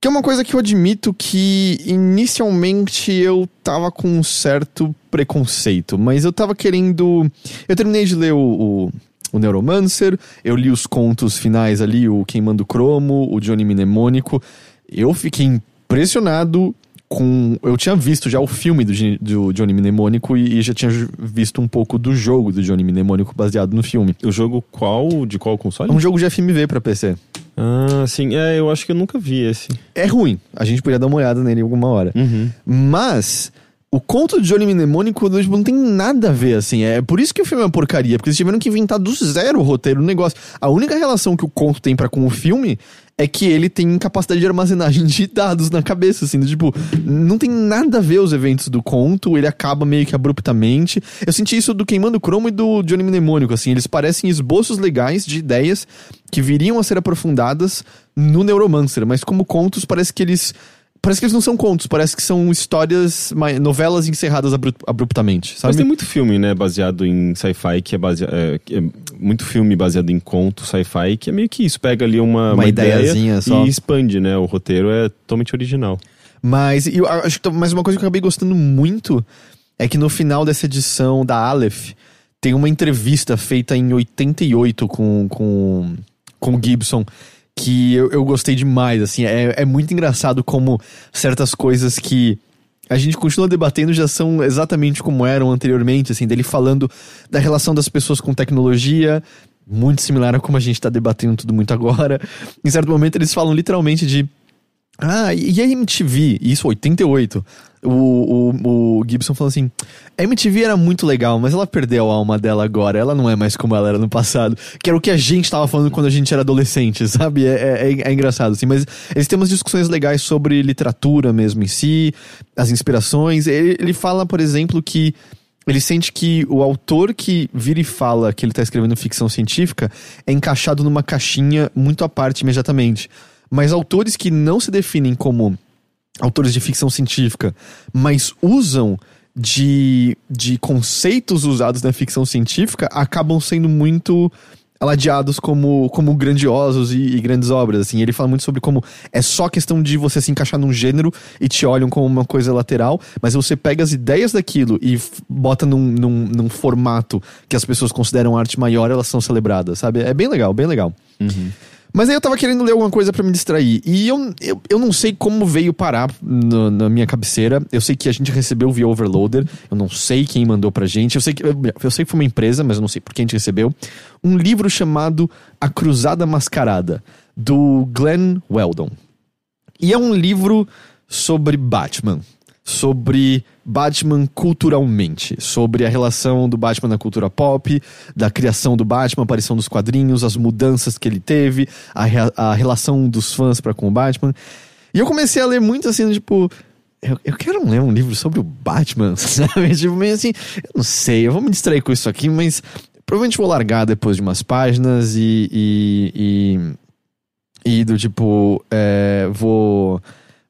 Que é uma coisa que eu admito que inicialmente eu tava com um certo preconceito, mas eu tava querendo. Eu terminei de ler o, o o Neuromancer, eu li os contos finais ali, o Queimando Cromo, o Johnny Mnemônico. Eu fiquei impressionado com. Eu tinha visto já o filme do, do Johnny Mnemônico e, e, já tinha visto um pouco do jogo do Johnny Mnemônico baseado no filme. O jogo qual? De qual console? É um jogo de FMV pra PC. Ah, sim. É, eu acho que eu nunca vi esse. É ruim. A gente podia dar uma olhada nele alguma hora. Uhum. Mas o conto de Johnny Mnemônico tipo, não tem nada a ver, assim. É por isso que o filme é uma porcaria, porque eles tiveram que inventar do zero o roteiro do negócio. A única relação que o conto tem para com o filme é que ele tem capacidade de armazenagem de dados na cabeça, assim. Tipo, não tem nada a ver os eventos do conto, ele acaba meio que abruptamente. Eu senti isso do Queimando Cromo e do Johnny Mnemônico, assim. Eles parecem esboços legais de ideias que viriam a ser aprofundadas no Neuromancer, mas como contos parece que eles Parece que eles não são contos, parece que são histórias, novelas encerradas abruptamente, sabe? Mas tem muito filme, né, baseado em sci-fi, que é baseado. É, é, muito filme baseado em conto sci-fi, que é meio que isso, pega ali uma, uma, uma ideia só. e expande, né? O roteiro é totalmente original. Mas eu acho que mais uma coisa que eu acabei gostando muito é que no final dessa edição da Aleph tem uma entrevista feita em 88 com, com, com o Gibson que eu, eu gostei demais, assim, é, é muito engraçado como certas coisas que a gente continua debatendo já são exatamente como eram anteriormente, assim, dele falando da relação das pessoas com tecnologia, muito similar a como a gente tá debatendo tudo muito agora. Em certo momento eles falam literalmente de ah, e a MTV, isso 88, o, o, o Gibson falou assim: a MTV era muito legal, mas ela perdeu a alma dela agora. Ela não é mais como ela era no passado. Que era o que a gente tava falando quando a gente era adolescente, sabe? É, é, é engraçado, assim. Mas eles têm umas discussões legais sobre literatura mesmo em si, as inspirações. Ele, ele fala, por exemplo, que ele sente que o autor que vira e fala que ele tá escrevendo ficção científica é encaixado numa caixinha muito à parte imediatamente. Mas autores que não se definem como autores de ficção científica, mas usam de, de conceitos usados na ficção científica, acabam sendo muito aladeados como, como grandiosos e, e, grandes obras, assim. Ele fala muito sobre como é só questão de você se encaixar num gênero e te olham como uma coisa lateral, mas você pega as ideias daquilo e bota num, num, num formato que as pessoas consideram arte maior, elas são celebradas, sabe? É bem legal, bem legal. Uhum. Mas aí eu tava querendo ler alguma coisa para me distrair. E eu, eu, eu não sei como veio parar no, na minha cabeceira. Eu sei que a gente recebeu via Overloader. Eu não sei quem mandou pra gente. Eu sei que, eu, eu sei que foi uma empresa, mas eu não sei por quem a gente recebeu. Um livro chamado A Cruzada Mascarada, do Glenn Weldon. E é um livro sobre Batman sobre Batman culturalmente, sobre a relação do Batman na cultura pop, da criação do Batman, aparição dos quadrinhos, as mudanças que ele teve, a, a relação dos fãs para com o Batman. E eu comecei a ler muito assim, tipo, eu, eu quero ler um livro sobre o Batman, sabe? Tipo, meio assim, eu não sei, eu vou me distrair com isso aqui, mas provavelmente vou largar depois de umas páginas e. e, e, e do tipo, é, vou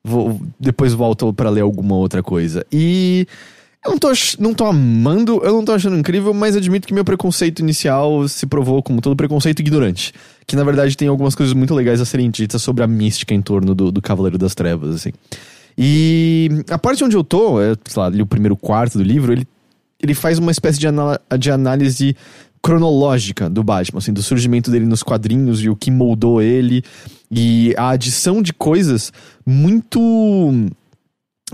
Vou, depois volto para ler alguma outra coisa. E eu não tô, não tô amando, eu não tô achando incrível, mas admito que meu preconceito inicial se provou como todo preconceito ignorante. Que na verdade tem algumas coisas muito legais a serem ditas sobre a mística em torno do, do Cavaleiro das Trevas, assim. E a parte onde eu tô, é, sei lá, ali o primeiro quarto do livro, ele, ele faz uma espécie de, de análise cronológica do Batman, assim, do surgimento dele nos quadrinhos e o que moldou ele e a adição de coisas muito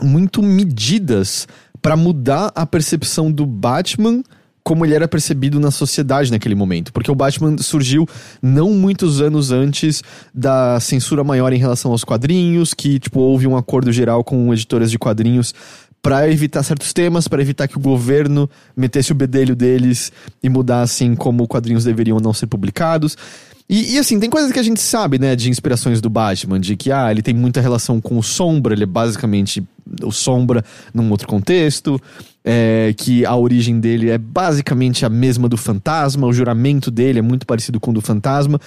muito medidas para mudar a percepção do Batman como ele era percebido na sociedade naquele momento. Porque o Batman surgiu não muitos anos antes da censura maior em relação aos quadrinhos, que, tipo, houve um acordo geral com editoras de quadrinhos para evitar certos temas, para evitar que o governo metesse o bedelho deles e mudassem como quadrinhos deveriam não ser publicados. E, e, assim, tem coisas que a gente sabe, né, de inspirações do Batman, de que, ah, ele tem muita relação com o Sombra, ele é basicamente o Sombra num outro contexto, é, que a origem dele é basicamente a mesma do Fantasma, o juramento dele é muito parecido com o do Fantasma.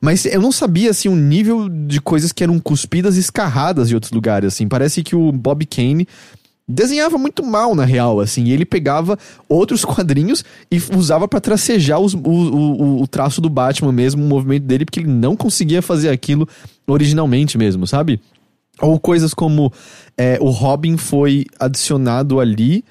Mas eu não sabia, assim, o nível de coisas que eram cuspidas e escarradas de outros lugares, assim. Parece que o Bob Kane desenhava muito mal, na real, assim. Ele pegava outros quadrinhos e usava para tracejar os, o, o, o, traço do Batman mesmo, o movimento dele, porque ele não conseguia fazer aquilo originalmente mesmo, sabe? Ou coisas como é, o Robin foi adicionado ali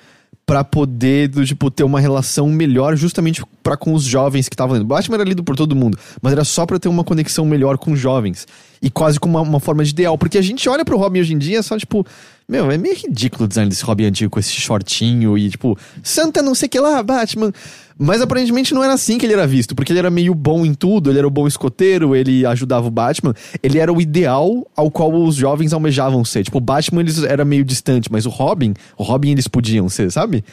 para poder, do, tipo, ter uma relação melhor justamente para com os jovens que estavam lendo. Batman era lido por todo mundo, mas era só para ter uma conexão melhor com os jovens. E quase como uma, uma, forma de ideal. Porque a gente olha pro Robin hoje em dia só, tipo, meu, é meio ridículo o design desse Robin antigo com esse shortinho e, tipo, Santa não sei que lá, Batman. Mas aparentemente não era assim que ele era visto, porque ele era meio bom em tudo, ele era o bom escoteiro, ele ajudava o Batman. Ele era o ideal ao qual os jovens almejavam ser. Tipo, o Batman eles era meio distante, mas o Robin, o Robin eles podiam ser, sabe?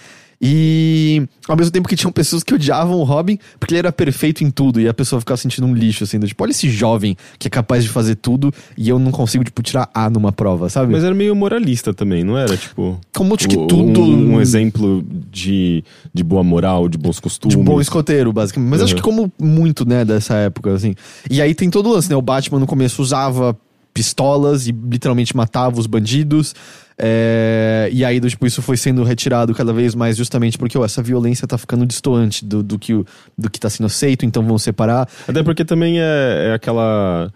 E ao mesmo tempo que tinham pessoas que odiavam o Robin porque ele era perfeito em tudo e a pessoa ficava sentindo um lixo, assim, do, tipo, olha esse jovem que é capaz de fazer tudo e eu não consigo, tipo, tirar A numa prova, sabe? Mas era meio moralista também, não era? Tipo. Como acho que tudo. Um, um, exemplo de, de boa moral, de bons costumes. De bom escoteiro, basicamente. Mas uhum. acho que como muito, né, dessa época, assim. E aí tem todo o lance, né? O Batman no começo usava pistolas e literalmente matava os bandidos. É, e aí, tipo, isso foi sendo retirado cada vez mais justamente porque essa violência tá ficando distoante do, do, que, do que tá sendo aceito, então vão separar. Até porque também é, é aquela.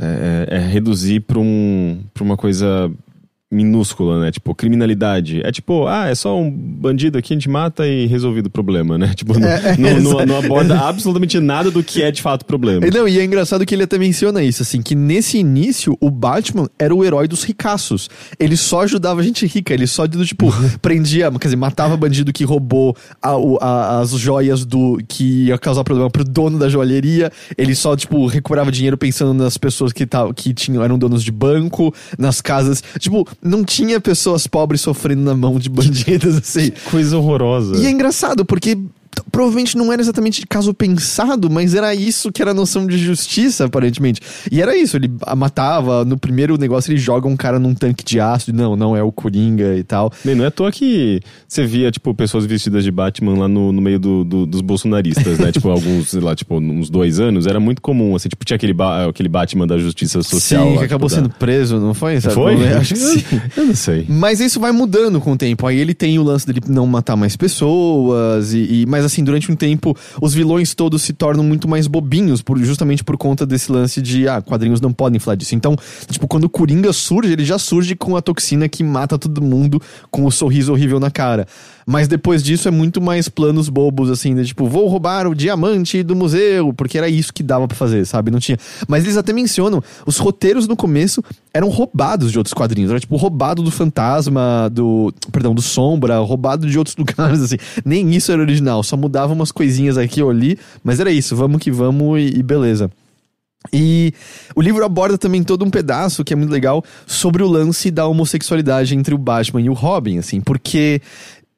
É, é reduzir para um, uma coisa minúscula, né? Tipo, criminalidade. É tipo, ah, é só um bandido aqui, a gente mata e resolvido o problema, né? Tipo, não, é, não, não, não, aborda absolutamente nada do que é de fato problema. Não, e é engraçado que ele até menciona isso, assim, que nesse início o Batman era o herói dos ricaços. Ele só ajudava a gente rica, ele só, tipo, prendia, quer dizer, matava bandido que roubou a, a, as joias do que ia causar problema pro dono da joalheria. Ele só, tipo, recuperava dinheiro pensando nas pessoas que, tá, que tinham, eram donos de banco, nas casas. Tipo, não tinha pessoas pobres sofrendo na mão de bandidos, assim. Coisa horrorosa. E é engraçado, porque provavelmente não era exatamente caso pensado, mas era isso que era a noção de justiça, aparentemente. E era isso, ele matava, no primeiro negócio ele joga um cara num tanque de ácido, não, não é o Coringa e tal. Bem, não é à toa que você via, tipo, pessoas vestidas de Batman lá no, no meio do, do, dos bolsonaristas, né? tipo, alguns, sei lá, tipo, uns dois anos, era muito comum, assim, tipo, tinha aquele, ba aquele Batman da justiça social. Sim, lá, que acabou tipo, sendo da... preso, não foi? Sabe? Foi? Eu acho que sim. Eu não sei. Mas isso vai mudando com o tempo, aí ele tem o lance dele não matar mais pessoas, e, e mas assim, durante um tempo os vilões todos se tornam muito mais bobinhos, por, justamente por conta desse lance de, ah, quadrinhos não podem falar disso. Então, tipo, quando o Coringa surge, ele já surge com a toxina que mata todo mundo com o sorriso horrível na cara. Mas depois disso é muito mais planos bobos, assim, de tipo, vou roubar o diamante do museu, porque era isso que dava para fazer, sabe? Não tinha. Mas eles até mencionam, os roteiros no começo eram roubados de outros quadrinhos. Era tipo roubado do fantasma, do. Perdão, do sombra, roubado de outros lugares, assim. Nem isso era original, só mudava umas coisinhas aqui ou ali, mas era isso, vamos que vamos e, e beleza. E o livro aborda também todo um pedaço que é muito legal sobre o lance da homossexualidade entre o Batman e o Robin, assim, porque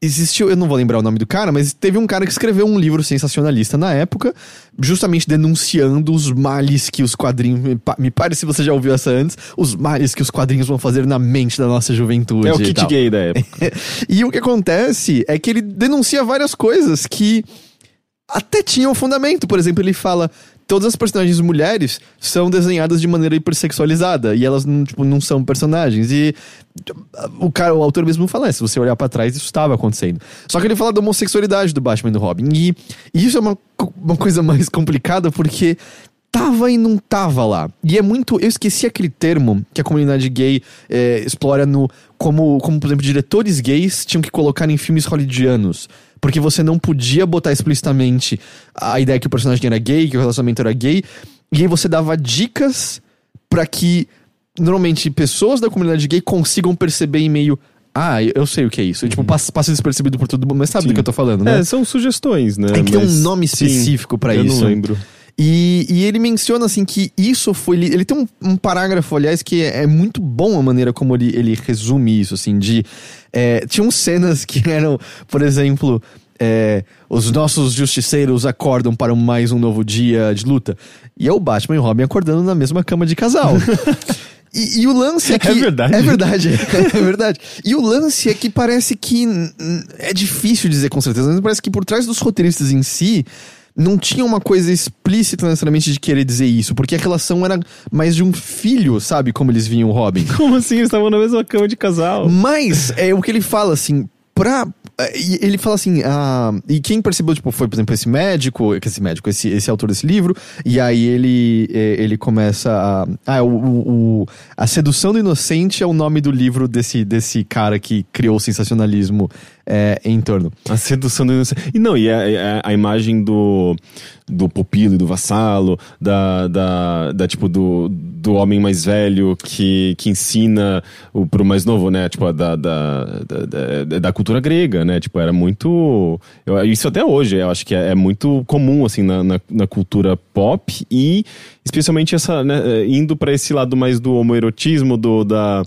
existiu, eu não vou lembrar o nome do cara, mas teve um cara que escreveu um livro sensacionalista na época, justamente denunciando os males que os quadrinhos. Me parece se você já ouviu essa antes, os males que os quadrinhos vão fazer na mente da nossa juventude. É o kit gay da época. e o que acontece é que ele denuncia várias coisas que até tinham fundamento. Por exemplo, ele fala: todas as personagens mulheres são desenhadas de maneira hipersexualizada e elas não, tipo, não são personagens. E o cara, o autor mesmo fala, é, se você olhar para trás, isso estava acontecendo. Só que ele fala da homossexualidade do Batman e do Robin. E, e isso é uma, uma coisa mais complicada porque tava e não tava lá. E é muito. Eu esqueci aquele termo que a comunidade gay é, explora no. Como, como, por exemplo, diretores gays tinham que colocar em filmes hollywoodianos. Porque você não podia botar explicitamente a ideia que o personagem era gay, que o relacionamento era gay. E aí você dava dicas para que normalmente pessoas da comunidade gay consigam perceber em meio. Ah, eu sei o que é isso. Tipo, passa, passa despercebido por todo mundo, mas sabe do que eu tô falando, né? É, são sugestões, né? Tem que ter um Mas- nome Sim, específico pra eu isso. não lembro. E, e ele menciona assim que isso foi. Ele tem um, um parágrafo, aliás, que é, é muito bom a maneira como ele, ele resume isso, assim, de. É, tinham cenas que eram, por exemplo. é, os nossos justiceiros acordam para mais um novo dia de luta. E é o Batman e o Robin acordando na mesma cama de casal. E, e o lance é que. É verdade. É verdade. é verdade. E o lance é que parece que. É difícil dizer com certeza, mas parece que por trás dos roteiristas em si. Não tinha uma coisa explícita necessariamente de querer dizer isso, porque a relação era mais de um filho, sabe? Como eles viam o Robin. Como assim? Eles estavam na mesma cama de casal. Mas é o que ele fala assim, pra. e Ele fala assim, ah, e quem percebeu, tipo, foi, por exemplo, esse médico, esse médico, esse, esse autor desse livro, e aí ele, eh, ele começa a. Ah, o, o- o- A Sedução do Inocente é o nome do livro desse, desse cara que criou o sensacionalismo eh, em torno. A sedução do inocente. E não, e a, a- a imagem do, do pupilo e do vassalo, da, da, da, tipo, do, do homem mais velho que, que ensina o, pro mais novo, né? Tipo, da, da, da, da, cultura grega, né? Tipo, era muito. eu- isso até hoje, eu acho que é, é muito comum, assim, na, na, na cultura pop e especialmente essa, né, indo pra esse lado mais do homoerotismo, do, da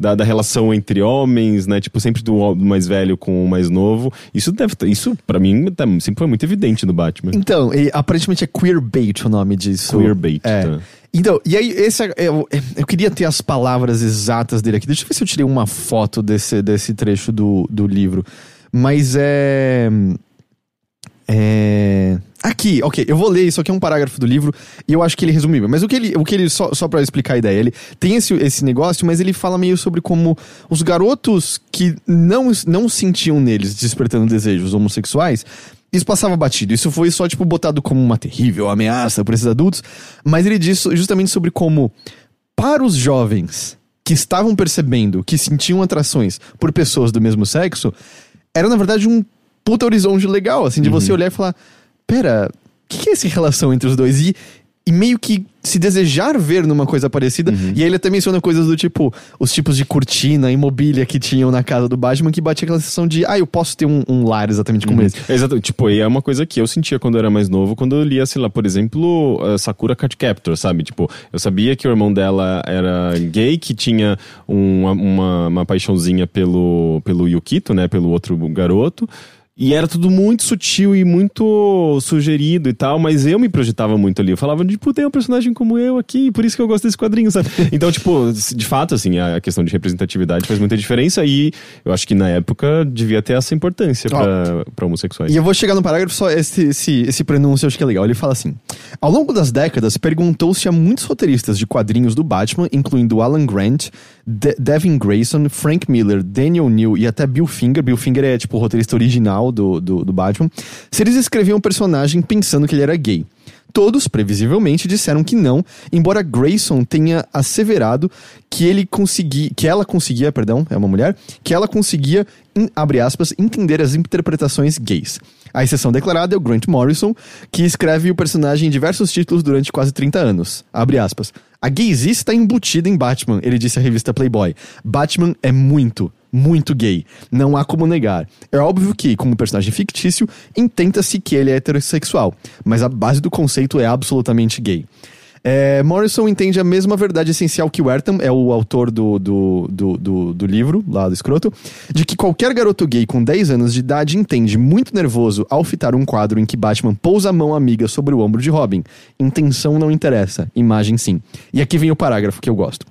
da, da relação entre homens, né? Tipo, sempre do mais velho com o mais novo. Isso deve isso para mim tá- sempre foi muito evidente no Batman. Então, aparentemente é queerbait o nome disso. Queerbait, É. tá. Então, e aí, esse, é- eu, eu queria ter as palavras exatas dele aqui. Deixa eu ver se eu tirei uma foto desse, desse trecho do, do livro. Mas é. É. Aqui, ok, eu vou ler, isso aqui é um parágrafo do livro e eu acho que ele resumiu. Mas o que ele, o que ele só, só para explicar a ideia, ele tem esse, esse negócio, mas ele fala meio sobre como os garotos que não, não sentiam neles despertando desejos homossexuais, isso passava batido. Isso foi só, tipo, botado como uma terrível ameaça por esses adultos. Mas ele diz justamente sobre como, para os jovens que estavam percebendo que sentiam atrações por pessoas do mesmo sexo, era na verdade um puta horizonte legal, assim, de você olhar e falar: pera, o que, que é essa relação entre os dois? E, e meio que se desejar ver numa coisa parecida. E aí ele até menciona coisas do tipo, os tipos de cortina e mobília que tinham na casa do Batman, que batia aquela sensação de, ah, eu posso ter um, um lar exatamente como esse. É Exato, tipo, e é uma coisa que eu sentia quando eu era mais novo, quando eu lia, sei lá, por exemplo, uh, Sakura Card Captor, sabe? Tipo, eu sabia que o irmão dela era gay, que tinha uma, uma, uma paixãozinha pelo, pelo Yukito, né? Pelo outro garoto. E era tudo muito sutil e muito sugerido e tal, mas eu me projetava muito ali. Eu falava, tipo, tem um personagem como eu aqui, por isso que eu gosto desse quadrinho, sabe? Então, tipo, de fato, assim, a questão de representatividade faz muita diferença e eu acho que na época devia ter essa importância pra, pra homossexuais. E eu vou chegar no parágrafo, só esse, esse, esse prenúncio eu acho que é legal. Ele fala assim: Ao longo das décadas, perguntou-se a muitos roteiristas de quadrinhos do Batman, incluindo Alan Grant, De- Devin Grayson, Frank Miller, Daniel New e até Bill Finger. Bill Finger é tipo o roteirista original do, do, do Batman. Se eles escreviam um personagem pensando que ele era gay. Todos, previsivelmente, disseram que não, embora Grayson tenha asseverado que ele conseguia, que ela conseguia, perdão, é uma mulher, que ela conseguia, em- abre aspas, entender as interpretações gays. A exceção declarada é o Grant Morrison, que escreve o personagem em diversos títulos durante quase 30 anos. Abre aspas. A gaysice está embutida em Batman, ele disse à revista Playboy. Batman é muito, muito gay. Não há como negar. É óbvio que, como personagem fictício, intenta-se que ele é heterossexual, mas a base do conceito é absolutamente gay. É, Morrison entende a mesma verdade essencial que o Ertham, é o autor do, do, do, do, do livro, lá do escroto, de que qualquer garoto gay com 10 anos de idade entende muito nervoso ao fitar um quadro em que Batman pousa a mão amiga sobre o ombro de Robin. Intenção não interessa, imagem sim. E aqui vem o parágrafo que eu gosto.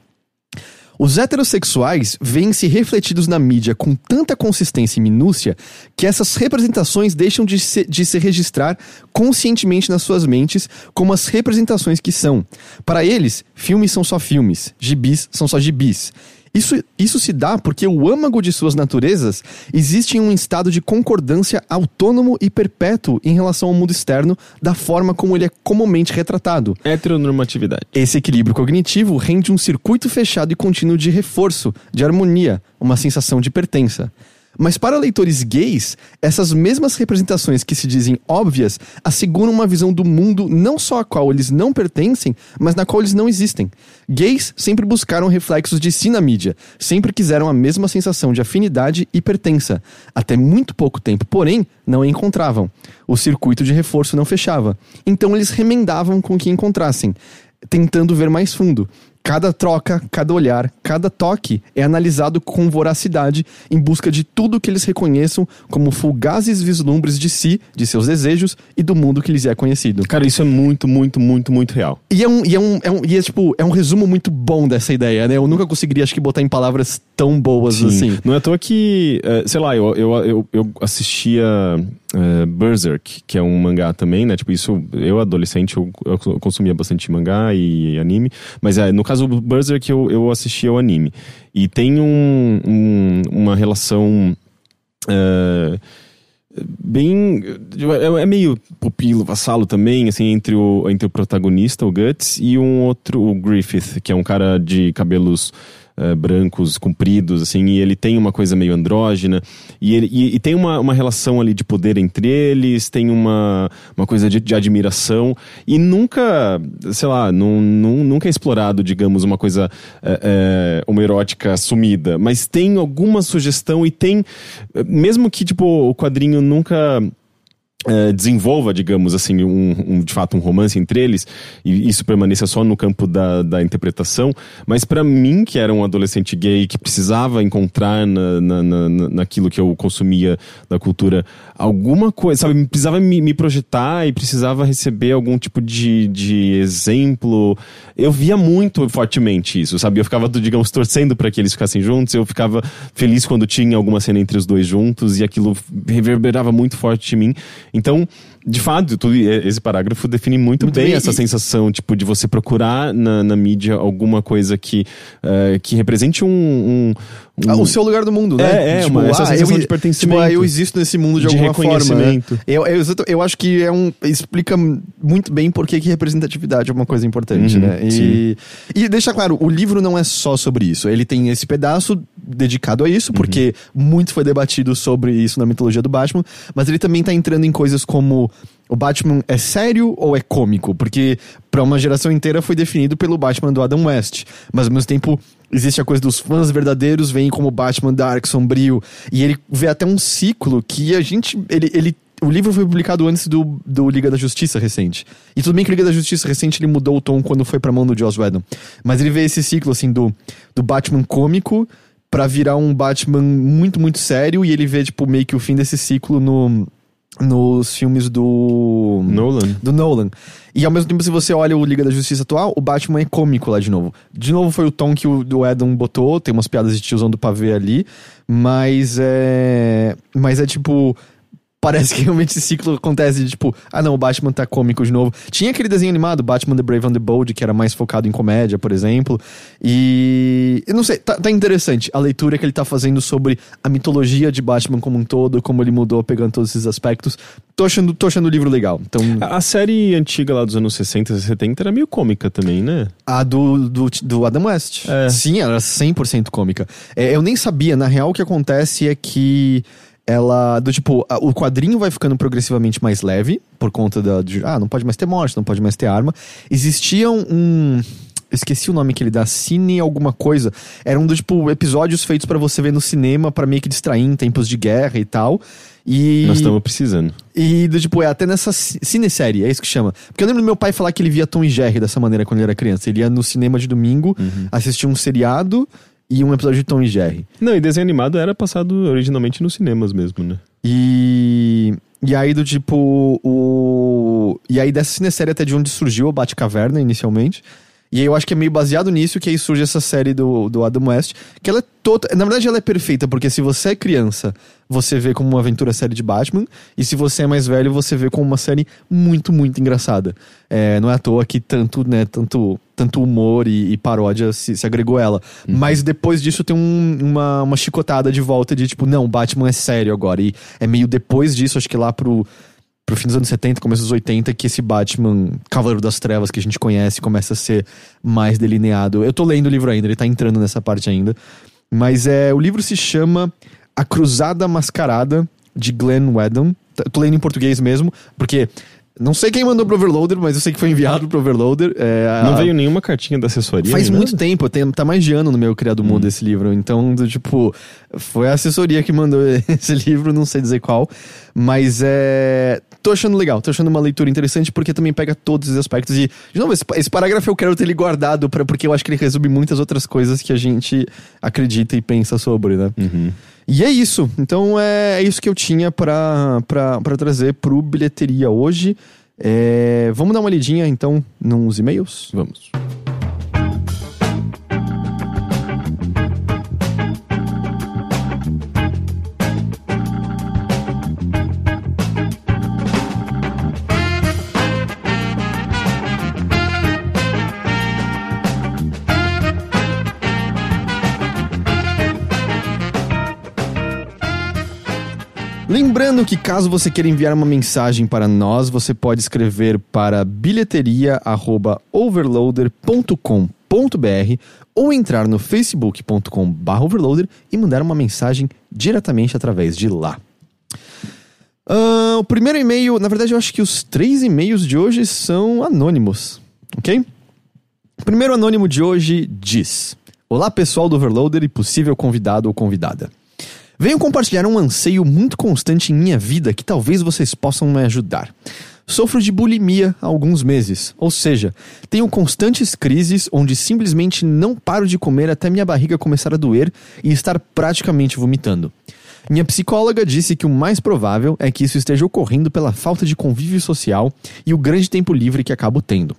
Os heterossexuais veem-se refletidos na mídia com tanta consistência e minúcia que essas representações deixam de se, de se registrar conscientemente nas suas mentes como as representações que são. Para eles, filmes são só filmes, gibis são só gibis. Isso, isso se dá porque o âmago de suas naturezas existe em um estado de concordância autônomo e perpétuo em relação ao mundo externo, da forma como ele é comumente retratado. Heteronormatividade. Esse equilíbrio cognitivo rende um circuito fechado e contínuo de reforço, de harmonia, uma sensação de pertença. Mas para leitores gays, essas mesmas representações que se dizem óbvias asseguram uma visão do mundo não só a qual eles não pertencem, mas na qual eles não existem. Gays sempre buscaram reflexos de si na mídia, sempre quiseram a mesma sensação de afinidade e pertença. Até muito pouco tempo, porém, não a encontravam. O circuito de reforço não fechava. Então eles remendavam com o que encontrassem, tentando ver mais fundo. Cada troca, cada olhar, cada toque é analisado com voracidade em busca de tudo que eles reconheçam como fugazes vislumbres de si, de seus desejos e do mundo que lhes é conhecido. Cara, isso é muito, muito, muito, muito real. E é um, e é um, é um, e é, tipo, é um resumo muito bom dessa ideia, né? Eu nunca conseguiria, acho que, botar em palavras tão boas Sim. assim. Não é à toa que, eh, sei lá, eu, eu, eu, eu assistia eh, Berserk, que é um mangá também, né? Tipo, isso, eu adolescente, eu, eu consumia bastante mangá e anime. Mas é, no caso do Berserk, eu, eu assistia ao anime. E tem um, um- uma relação. eh, bem. É, é meio pupilo, vassalo também, assim, entre o, entre o protagonista, o Guts, e um outro, o Griffith, que é um cara de cabelos eh, brancos, compridos, assim, e ele tem uma coisa meio andrógena, e, ele, e, e tem uma, uma relação ali de poder entre eles, tem uma, uma coisa de, de admiração, e nunca, sei lá, não, não- nunca é explorado, digamos, uma coisa eh, homoerótica sumida, mas tem alguma sugestão e tem, mesmo que, tipo, o quadrinho nunca eh, desenvolva, digamos assim, um, um- de fato um romance entre eles e isso permaneça só no campo da, da interpretação, mas pra mim que era um adolescente gay que precisava encontrar na, na- na- naquilo que eu consumia da cultura alguma coisa, sabe, precisava me, me projetar e precisava receber algum tipo de, de exemplo. Eu via muito fortemente isso, sabe? Eu ficava, digamos, torcendo para que eles ficassem juntos, eu ficava feliz quando tinha alguma cena entre os dois juntos e aquilo reverberava muito forte em mim. Então, de fato, tudo, esse parágrafo define muito, Muito bem, bem, essa e- sensação, tipo, de você procurar na, na mídia alguma coisa que, eh, que represente um... um- um- Ah, o seu lugar do mundo, né? É, é, uma- essa sensação eu, de pertencimento. Tipo, ah, eu existo nesse mundo de, De alguma forma. Né? Eu, eu, exato- eu acho que é um, explica muito bem por que representatividade é uma coisa importante, Uhum, né? E, e deixa claro, o livro não é só sobre isso. Ele tem esse pedaço dedicado a isso, porque muito foi debatido sobre isso na mitologia do Batman, mas ele também tá entrando em coisas como o Batman é sério ou é cômico? Porque pra uma geração inteira foi definido pelo Batman do Adam West, mas ao mesmo tempo existe a coisa dos fãs verdadeiros veem como Batman dark, sombrio, e ele vê até um ciclo que a gente ele, ele o livro foi publicado antes do, do Liga da Justiça recente. E tudo bem que o Liga da Justiça recente ele mudou o tom quando foi pra mão do Joss Whedon. Mas ele vê esse ciclo, assim, do, do Batman cômico pra virar um Batman muito, muito sério. E ele vê, tipo, meio que o fim desse ciclo no, nos filmes do... Nolan. Do Nolan. E ao mesmo tempo, se você olha o Liga da Justiça atual, o Batman é cômico lá de novo. De novo foi o tom que o do Edom botou, tem umas piadas de tiozão do pavê ali, mas é. Mas é tipo. Parece que realmente esse ciclo acontece de tipo, ah não, o Batman tá cômico de novo. Tinha aquele desenho animado, Batman The Brave and the Bold, que era mais focado em comédia, por exemplo. E. Eu não sei, tá, tá interessante a leitura que ele tá fazendo sobre a mitologia de Batman como um todo, como ele mudou pegando todos esses aspectos. Tô achando, tô achando o livro legal. Então. A a série antiga lá dos anos 60 e 70 era meio cômica também, né? A do, do, do Adam West. É. Sim, era 100% cômica. É, eu nem sabia, na real o que acontece é que ela, do tipo, a- o quadrinho vai ficando progressivamente mais leve, por conta da, de, ah, não pode mais ter morte, não pode mais ter arma. Existia um... um- esqueci o nome que ele dá, Cine alguma coisa. Era um dos, tipo, episódios feitos pra você ver no cinema, pra meio que distrair em tempos de guerra e tal. E... Nós estamos precisando. E, do, tipo, é até nessa ci- cinesérie, é isso que chama. Porque eu lembro do meu pai falar que ele via Tom e Jerry dessa maneira quando ele era criança. Ele ia no cinema de domingo, assistia um seriado e um episódio de Tom e Jerry. Não, e desenho animado era passado originalmente nos cinemas mesmo, né? E. E aí, do tipo. O... E aí, dessa cinesérie até de onde surgiu o Batcaverna inicialmente. E aí eu acho que é meio baseado nisso que aí surge essa série do, do Adam West, que ela é toda. Na verdade, ela é perfeita, porque se você é criança, você vê como uma aventura série de Batman, e se você é mais velho, você vê como uma série muito, muito engraçada. É, não é à toa que tanto, né, tanto, tanto humor e, e paródia se, se, agregou ela. Uhum. Mas depois disso tem um, uma, uma chicotada de volta de tipo, não, Batman é sério agora. E é meio depois disso, acho que lá pro pro fim dos anos 70, começo dos 80, que esse Batman Cavaleiro das Trevas que a gente conhece começa a ser mais delineado. Eu tô lendo o livro ainda, ele tá entrando nessa parte ainda. Mas é, o livro se chama A Cruzada Mascarada, de Glenn Whedon. Eu tô lendo em português mesmo, porque não sei quem mandou pro Overloader, mas eu sei que foi enviado pro Overloader. É, não a... veio nenhuma cartinha da assessoria? Faz muito nada? tempo, tem, tá mais de ano no meu Criado Mundo hum. esse livro. Então, do, tipo, foi a assessoria que mandou esse livro, não sei dizer qual. Mas é. Tô achando legal, tô achando uma leitura interessante porque também pega todos os aspectos. E, de novo, esse, esse parágrafo eu quero ter ele guardado pra, porque eu acho que ele resume muitas outras coisas que a gente acredita e pensa sobre, né? Uhum. E é isso. Então é, é isso que eu tinha para trazer pro bilheteria hoje. É, vamos dar uma lidinha então nos e-mails? Vamos. Lembrando que caso você queira enviar uma mensagem para nós, você pode escrever para bilheteria@overloader.com.br ou entrar no facebook.com/overloader e mandar uma mensagem diretamente através de lá. Uh, o primeiro e-mail, na verdade, eu acho que os três e-mails de hoje são anônimos, ok? O primeiro anônimo de hoje diz: Olá, pessoal do Overloader e possível convidado ou convidada. Venho compartilhar um anseio muito constante em minha vida que talvez vocês possam me ajudar. Sofro de bulimia há alguns meses, ou seja, tenho constantes crises onde simplesmente não paro de comer até minha barriga começar a doer e estar praticamente vomitando. Minha psicóloga disse que o mais provável é que isso esteja ocorrendo pela falta de convívio social e o grande tempo livre que acabo tendo.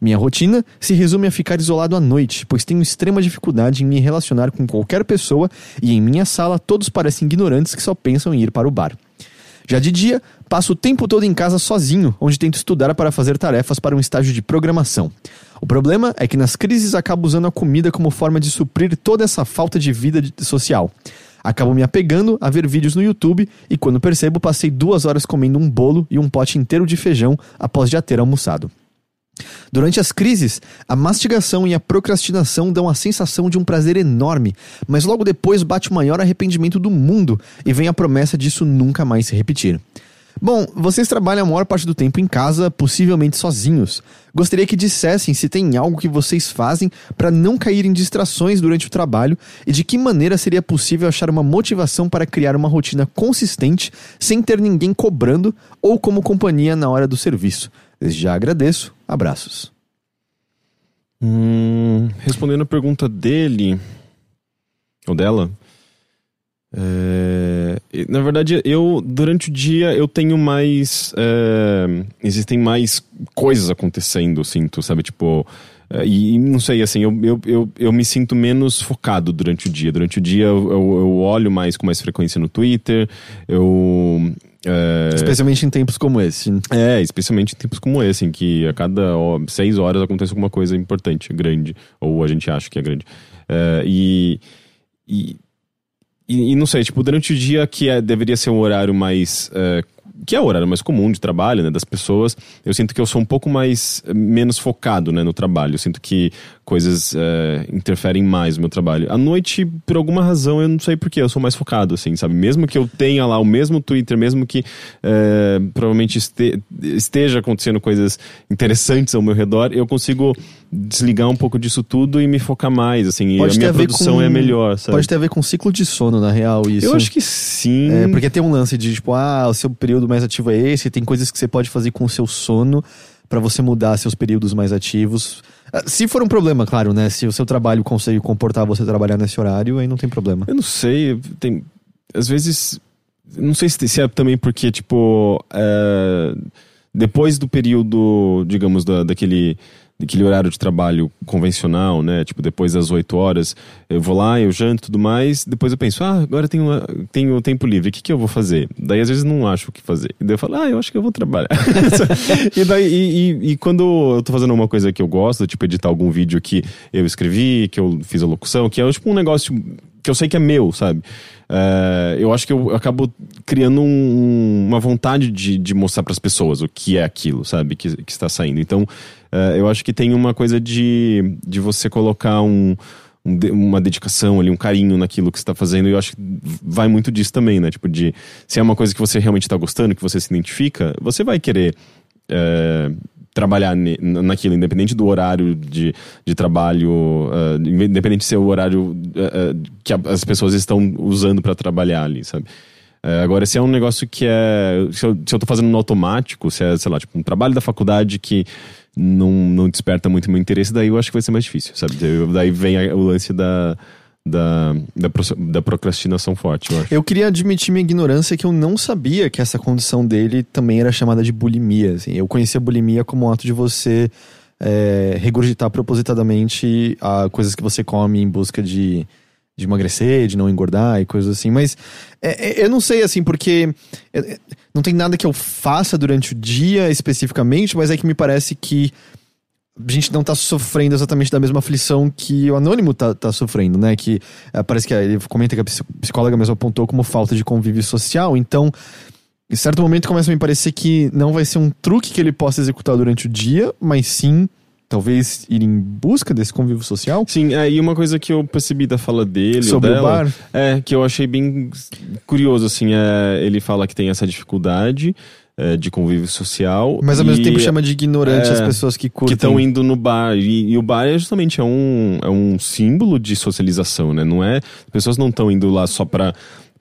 Minha rotina se resume a ficar isolado à noite, pois tenho extrema dificuldade em me relacionar com qualquer pessoa e em minha sala todos parecem ignorantes que só pensam em ir para o bar. Já de dia, passo o tempo todo em casa sozinho, onde tento estudar para fazer tarefas para um estágio de programação. O problema é que nas crises acabo usando a comida como forma de suprir toda essa falta de vida social. Acabo me apegando a ver vídeos no YouTube e quando percebo passei duas horas comendo um bolo e um pote inteiro de feijão após já ter almoçado. Durante as crises, a mastigação e a procrastinação dão a sensação de um prazer enorme, mas logo depois bate o maior arrependimento do mundo e vem a promessa disso nunca mais se repetir. Bom, vocês trabalham a maior parte do tempo em casa, possivelmente sozinhos. Gostaria que dissessem se tem algo que vocês fazem para não cair em distrações durante o trabalho e de que maneira seria possível achar uma motivação para criar uma rotina consistente sem ter ninguém cobrando ou como companhia na hora do serviço. Desde já agradeço. Abraços. Hum, respondendo a pergunta dele, ou dela, é, na verdade, eu durante o dia eu tenho mais. É, existem mais coisas acontecendo, eu sinto, sabe? Tipo. É, e não sei, assim, eu, eu, eu, eu, me sinto menos focado durante o dia. Durante o dia eu, eu, eu olho mais com mais frequência no Twitter, eu é... Especialmente em tempos como esse. É, especialmente em tempos como esse, em que a cada ó, seis horas acontece alguma coisa importante, grande, ou a gente acha que é grande. É, e, e, e, não sei, tipo, durante o dia que é, deveria ser um horário mais é, que é o horário mais comum de trabalho, né, das pessoas, eu sinto que eu sou um pouco mais, menos focado, né, no trabalho. Eu sinto que coisas é, interferem mais no meu trabalho. À noite, por alguma razão, eu não sei porquê, eu sou mais focado, assim, sabe? Mesmo que eu tenha lá o mesmo Twitter, mesmo que é, provavelmente este, esteja acontecendo coisas interessantes ao meu redor, eu consigo desligar um pouco disso tudo e me focar mais, assim, pode e a minha produção com, é melhor, sabe? Pode ter a ver com ciclo de sono, na real, isso. Eu acho que sim. É, porque tem um lance de, tipo, ah, o seu período mais ativo é esse, tem coisas que você pode fazer com o seu sono para você mudar seus períodos mais ativos. Ah, se for um problema, claro, né? Se o seu trabalho consegue comportar você trabalhar nesse horário, aí não tem problema. Eu não sei, tem. Às vezes. Não sei se é também porque, tipo. É, depois do período, digamos, da, daquele aquele horário de trabalho convencional, né? Tipo, depois das 8 horas, eu vou lá, eu janto e tudo mais. Depois eu penso, ah, agora tenho, tenho tempo livre, o que, que eu vou fazer? Daí às vezes não acho o que fazer. E daí eu falo, ah, eu acho que eu vou trabalhar. e daí, e, e, e, quando eu tô fazendo uma coisa que eu gosto, tipo, editar algum vídeo que eu escrevi, que eu fiz a locução, que é tipo um negócio que eu sei que é meu, sabe? É, eu acho que eu acabo criando um, uma vontade de, de mostrar para as pessoas o que é aquilo, sabe? Que, que está saindo. Então, é, eu acho que tem uma coisa de, de você colocar um, um, uma dedicação ali, um carinho naquilo que está fazendo. E eu acho que vai muito disso também, né? Tipo, de se é uma coisa que você realmente está gostando, que você se identifica, você vai querer. É, trabalhar naquilo, independente do horário de, de trabalho, uh, independente de ser o horário uh, uh, que as pessoas estão usando para trabalhar ali, sabe? agora, se é um negócio que é. Se eu, se eu tô fazendo no automático, se é, sei lá, tipo, um trabalho da faculdade que não, não desperta muito meu interesse, daí eu acho que vai ser mais difícil, sabe? Daí vem o lance da da, da, da, procrastinação forte, eu acho. Eu queria admitir minha ignorância que eu não sabia que essa condição dele também era chamada de bulimia. Assim. Eu conhecia bulimia como um ato de você é, regurgitar propositadamente a coisas que você come em busca de, de emagrecer, de não engordar e coisas assim. Mas é, é, eu não sei, assim, porque é, não tem nada que eu faça durante o dia especificamente, mas é que me parece que a gente não tá sofrendo exatamente da mesma aflição que o anônimo tá, tá sofrendo, né? Que é, parece que ele comenta que a psicóloga mesmo apontou como falta de convívio social. Então, em certo momento começa a me parecer que não vai ser um truque que ele possa executar durante o dia, mas sim talvez ir em busca desse convívio social. Sim, é, e uma coisa que eu percebi da fala dele, sobre dela, o bar, é que eu achei bem curioso assim, é, ele fala que tem essa dificuldade é, de convívio social. Mas ao e, mesmo tempo chama de ignorante é, as pessoas que curtem. Que estão indo no bar. E, e, o bar é justamente é um, é um símbolo de socialização, né? Não é. As pessoas não estão indo lá só pra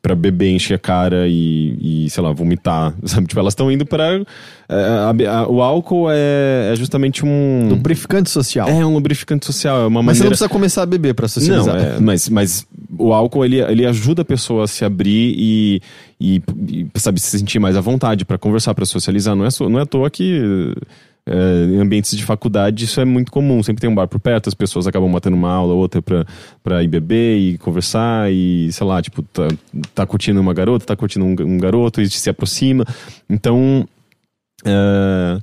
para beber, encher a cara e, e, sei lá, vomitar, sabe? Tipo, elas estão indo para é, o álcool é, é, justamente um lubrificante social. É um lubrificante social, é uma mas maneira... você não precisa começar a beber para socializar. Não, é, mas, mas o álcool ele, ele ajuda a pessoa a se abrir e, e, e sabe se sentir mais à vontade para conversar, para socializar. Não é não é à toa que é, em ambientes de faculdade isso é muito comum. Sempre tem um bar por perto, as pessoas acabam matando uma aula, outra pra, pra ir beber e conversar e, sei lá, tipo, tá, tá curtindo uma garota, tá curtindo um, um garoto e se aproxima. Então, é,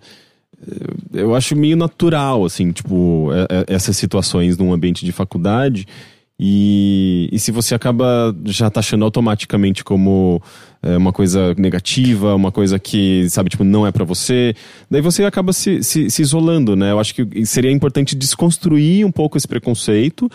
eu acho meio natural, assim, tipo, é, é, essas situações num ambiente de faculdade e, e se você acaba já taxando automaticamente como é, uma coisa negativa, uma coisa que, sabe, tipo, não é para você, daí você acaba se, se, se isolando, né? Eu acho que seria importante desconstruir um pouco esse preconceito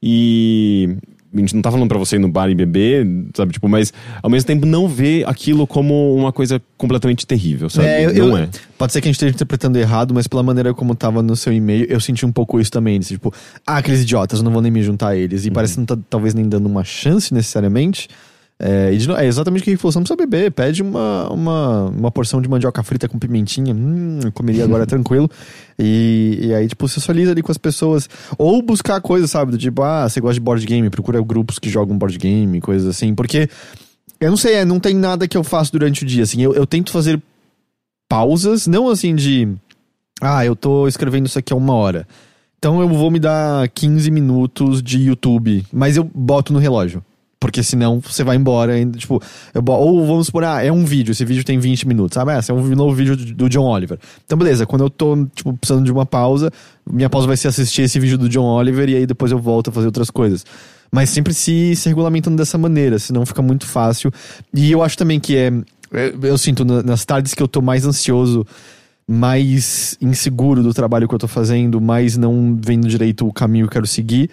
e, a gente não tá falando pra você ir no bar e beber, sabe? Tipo, mas ao mesmo tempo não ver aquilo como uma coisa completamente terrível, sabe? É, eu, não eu, é. Pode ser que a gente esteja interpretando errado, mas pela maneira como tava no seu e-mail, eu senti um pouco isso também. Desse, tipo, ah, aqueles idiotas, eu não vou nem me juntar a eles. E uhum. parece que não tá talvez nem dando uma chance necessariamente. É, de, é, exatamente o que ele falou, você não precisa beber, pede uma, uma, uma porção de mandioca frita com pimentinha, hum, comeria agora tranquilo, e, e aí, tipo, socializa ali com as pessoas, ou buscar coisas, sabe, do tipo, ah, você gosta de board game, procura grupos que jogam board game, coisas assim, porque, eu não sei, é, não tem nada que eu faço durante o dia, assim, eu, eu tento fazer pausas, não assim de, ah, eu tô escrevendo isso aqui há uma hora, então eu vou me dar 15 minutos de YouTube, mas eu boto no relógio. Porque senão você vai embora ainda, tipo, eu, ou vamos supor, ah, é um vídeo, esse vídeo tem 20 minutos, sabe? Ah, esse é um novo vídeo do John Oliver. Então, beleza, quando eu tô, tipo, precisando de uma pausa, minha pausa vai ser assistir esse vídeo do John Oliver e aí depois eu volto a fazer outras coisas. Mas sempre se, se regulamentando dessa maneira, senão fica muito fácil. E eu acho também que é. é eu sinto nas tardes que eu tô mais ansioso, mais inseguro do trabalho que eu tô fazendo, mais não vendo direito o caminho que eu quero seguir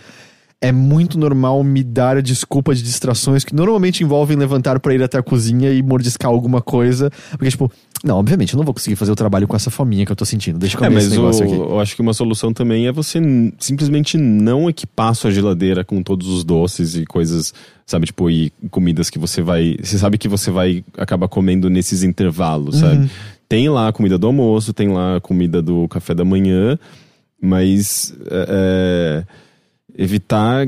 é muito normal me dar a desculpa de distrações que normalmente envolvem levantar para ir até a cozinha e mordiscar alguma coisa. Porque, tipo, não, obviamente, eu não vou conseguir fazer o trabalho com essa fominha que eu tô sentindo. Deixa eu comer é, mas esse negócio o, aqui. Eu acho que uma solução também é você simplesmente não equipar sua geladeira com todos os doces e coisas, sabe, tipo, e comidas que você vai. Você sabe que você vai acabar comendo nesses intervalos, sabe? Uhum. Tem lá a comida do almoço, tem lá a comida do café da manhã, mas. É, é evitar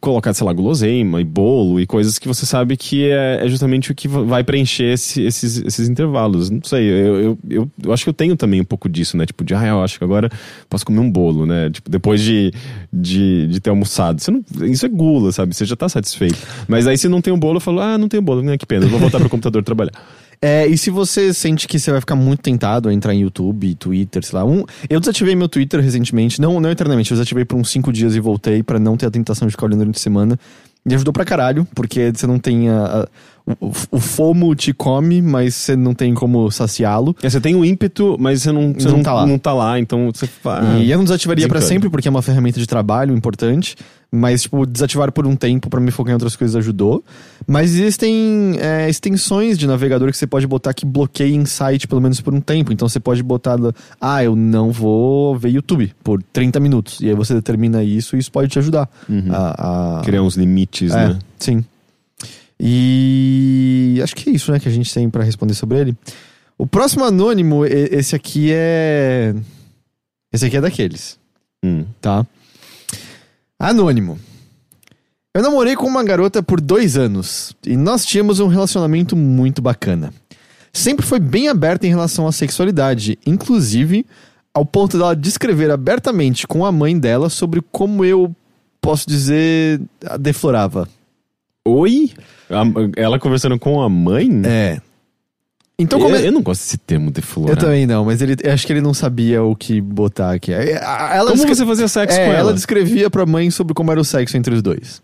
colocar, sei lá, guloseima e bolo e coisas que você sabe que é, é justamente o que vai preencher esse, esses, esses intervalos. Não sei, eu, eu, eu, eu, acho que eu tenho também um pouco disso, né? Tipo, de, ah, eu acho que agora posso comer um bolo, né? Tipo, depois de, de, de ter almoçado. Você não, isso é gula, sabe? Você já tá satisfeito. Mas aí se não tem um bolo, eu falo, ah, não tem bolo, né? Que pena, eu vou voltar pro computador trabalhar. É, e se você sente que você vai ficar muito tentado a entrar em YouTube, Twitter, sei lá. Um, eu desativei meu Twitter recentemente, não, não eternamente, eu desativei por uns 5 dias e voltei para não ter a tentação de ficar olhando durante a semana. E ajudou pra caralho, porque você não tem a, a o, o, fomo te come, mas você não tem como saciá-lo. É, você tem o ímpeto, mas você não, você não, não, tá, lá. não tá lá, então você. E eu não desativaria para sempre, porque é uma ferramenta de trabalho importante. Mas, tipo, desativar por um tempo para me focar em outras coisas ajudou. Mas existem é, extensões de navegador que você pode botar que bloqueiem site pelo menos por um tempo. Então você pode botar, ah, eu não vou ver YouTube por 30 minutos. E aí você determina isso e isso pode te ajudar. Uhum. A, a... Criar uns limites, é, né? Sim. E acho que é isso, né, que a gente tem para responder sobre ele. O próximo anônimo, esse aqui é. Esse aqui é daqueles. Hum. Tá? Anônimo. Eu namorei com uma garota por dois anos e nós tínhamos um relacionamento muito bacana. Sempre foi bem aberta em relação à sexualidade, inclusive ao ponto dela descrever abertamente com a mãe dela sobre como eu posso dizer a deflorava. Oi? Ela conversando com a mãe? É. Então, como... eu, eu não gosto desse termo deflorar. Eu também não, mas ele, acho que ele não sabia o que botar aqui. Ela como você fazia sexo é, com ela? Ela descrevia pra mãe sobre como era o sexo entre os dois.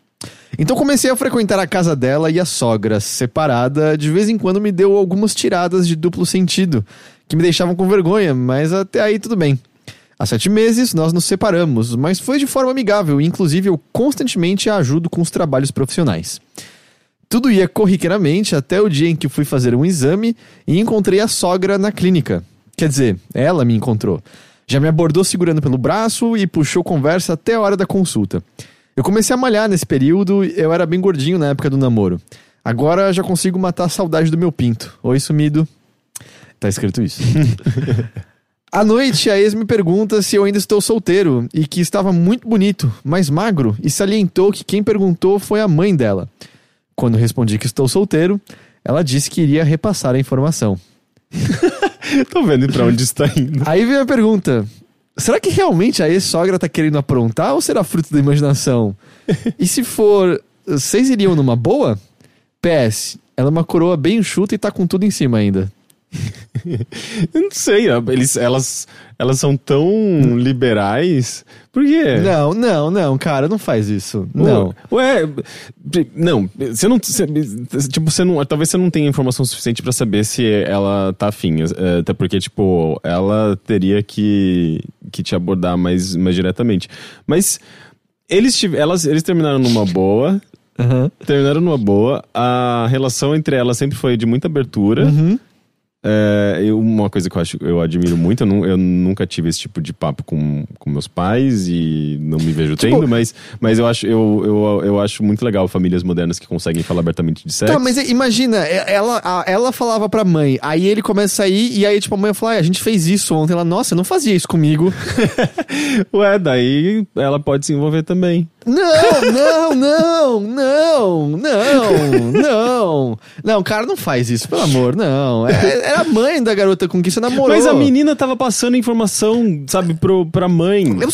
Então comecei a frequentar a casa dela e a sogra, separada, de vez em quando me deu algumas tiradas de duplo sentido, que me deixavam com vergonha, mas até aí tudo bem. Há sete meses nós nos separamos, mas foi de forma amigável e inclusive eu constantemente a ajudo com os trabalhos profissionais. Tudo ia corriqueiramente até o dia em que fui fazer um exame e encontrei a sogra na clínica. Quer dizer, ela me encontrou. Já me abordou segurando pelo braço e puxou conversa até a hora da consulta. Eu comecei a malhar nesse período, eu era bem gordinho na época do namoro. Agora já consigo matar a saudade do meu pinto. Oi, sumido. Tá escrito isso. À noite, a ex me pergunta se eu ainda estou solteiro e que estava muito bonito, mas magro, e salientou que quem perguntou foi a mãe dela. Quando respondi que estou solteiro, ela disse que iria repassar a informação. Tô vendo pra onde está indo. Aí vem a pergunta: será que realmente a ex-sogra tá querendo aprontar ou será fruto da imaginação? e se for, vocês iriam numa boa? PS, ela é uma coroa bem enxuta e tá com tudo em cima ainda. Eu não sei, eles, elas, elas são tão liberais. Por quê? Não, não, não, cara, não faz isso. Não. Ué, não, você não. Você, tipo, você não. Talvez você não tenha informação suficiente para saber se ela tá afim. É, até porque, tipo, ela teria que, que te abordar mais, mais diretamente. Mas eles, elas, eles terminaram numa boa. Uhum. Terminaram numa boa. A relação entre elas sempre foi de muita abertura. Uhum. É, uma coisa que eu acho eu admiro muito, eu, eu, nunca tive esse tipo de papo com, com meus pais e não me vejo tipo, tendo, mas, mas eu, acho, eu, eu, eu acho muito legal famílias modernas que conseguem falar abertamente de sexo. Tá, mas imagina, ela, ela falava pra mãe, aí ele começa a ir, e aí tipo, a mãe fala, ah, a gente fez isso ontem. Ela, nossa, eu não fazia isso comigo. Ué, daí ela pode se envolver também. Não, não, não, não, não, não. Não, cara, não faz isso, pelo amor, não. É, era a mãe da garota com quem você namorou. Mas a menina tava passando informação, sabe, pro, pra mãe. Eu...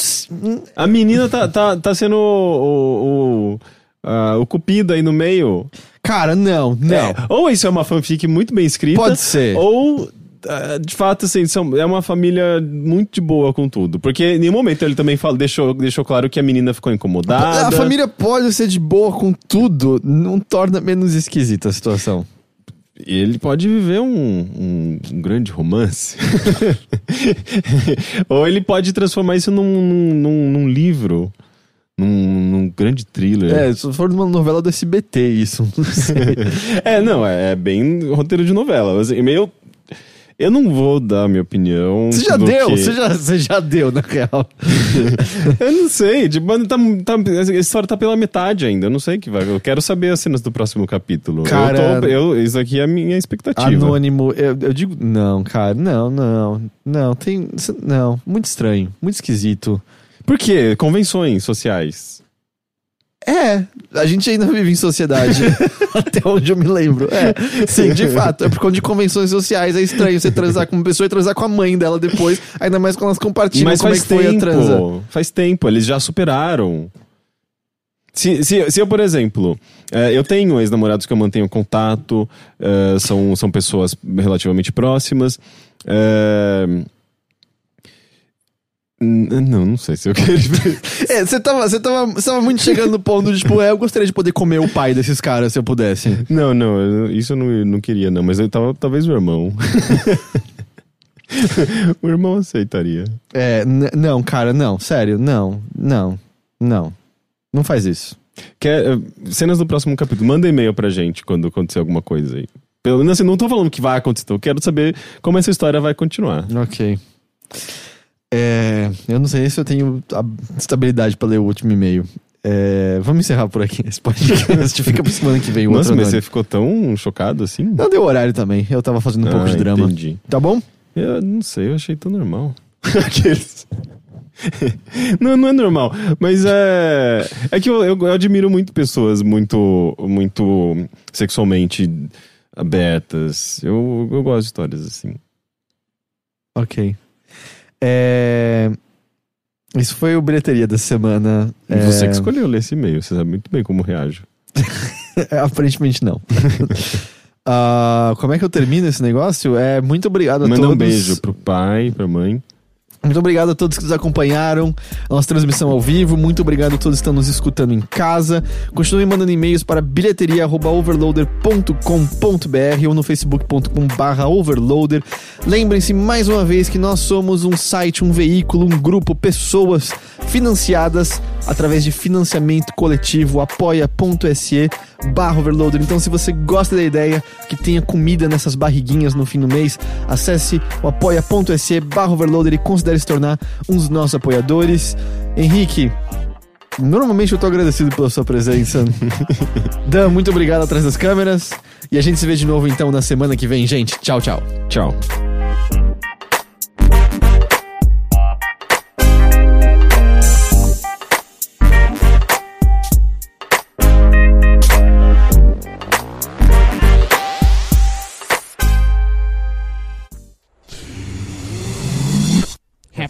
A menina tá, tá, tá sendo o, o, uh, o cupido aí no meio. Cara, não, não. É, ou isso é uma fanfic muito bem escrita. Pode ser. Ou é, de fato, assim, são, é uma família muito de boa com tudo. Porque em nenhum momento ele também fala, deixou, deixou claro que a menina ficou incomodada. A família pode ser de boa com tudo, não torna menos esquisita a situação. Ele pode viver um, um, um grande romance. Ou ele pode transformar isso num, num, num livro. Num, num, grande thriller. É, se for uma novela do SBT, isso. Não sei. é, não, é, é, bem roteiro de novela. Assim, meio eu não vou dar minha opinião. Você já deu, você, já, você já deu, na real. eu não sei, tipo, tá, tá, a história tá pela metade ainda. Eu não sei o que vai. Eu quero saber as cenas do próximo capítulo. Cara, eu tô, eu, isso aqui é a minha expectativa. Anônimo, eu, eu digo, não, cara, não, não, não, tem, não, muito estranho, muito esquisito. Por quê? Convenções sociais. É, a gente ainda vive em sociedade. Até onde eu me lembro. É, sim, de fato. É por conta de convenções sociais. É estranho você transar com uma pessoa e transar com a mãe dela depois. Ainda mais quando elas compartilham Mas como é faz que foi a tempo, transa. faz tempo, eles já superaram. Se, se, se eu, por exemplo, eh, eu tenho ex-namorados que eu mantenho contato, eh, são, são pessoas relativamente próximas. n- não, não sei se eu quero. É, você tava, você, tava, você tava muito chegando no ponto de, tipo, é, eu gostaria de poder comer o pai desses caras se eu pudesse. não, não, isso eu não, não queria, não, mas eu tava, talvez o irmão. o irmão aceitaria. É, não, cara, não, sério, não, não, não. Não faz isso. Quer, eh, cenas do próximo capítulo. Manda e-mail pra gente quando acontecer alguma coisa aí. Pelo menos assim, não tô falando que vai acontecer, eu quero saber como essa história vai continuar. Ok. É, eu não sei se eu tenho a estabilidade pra ler o último e-mail. É, vamos encerrar por aqui esse podcast. Fica pra semana que vem Nossa, outro. mas você ficou tão chocado assim? Não deu horário também. Eu tava fazendo um pouco Ah, de drama. Entendi. Tá bom? Eu não sei, eu achei tão normal. Aqueles. não, não é normal, mas é. É que eu, eu, eu admiro muito pessoas muito, muito sexualmente abertas. Eu, eu gosto de histórias assim. Ok. É, Isso foi o bilheteria da semana. É, Você que escolheu ler esse e-mail, você sabe muito bem como reajo. Aparentemente não. Ah, como é que eu termino esse negócio? É muito obrigado a Manda todos. um beijo pro pai, pra mãe. Muito obrigado a todos que nos acompanharam. Nossa transmissão ao vivo. Muito obrigado a todos que estão nos escutando em casa. Continuem mandando e-mails para bilheteria.overloader.com.br ou no facebook.com.br overloader. Lembrem-se mais uma vez que nós somos um site, um veículo, um grupo, pessoas financiadas através de financiamento coletivo apoia.se barra overloader. Então, se você gosta da ideia que tenha comida nessas barriguinhas no fim do mês, acesse o apoia.se barra overloader e considere se tornar um dos nossos apoiadores. Henrique, normalmente eu tô agradecido pela sua presença. Dan, muito obrigado atrás das câmeras. E a gente se vê de novo então na semana que vem, gente. Tchau, tchau. Tchau.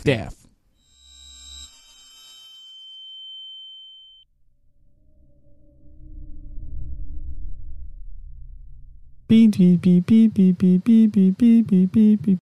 Deaf. Beep, beep, beep, beep, beep, beep, beep, beep, beep, beep, beep.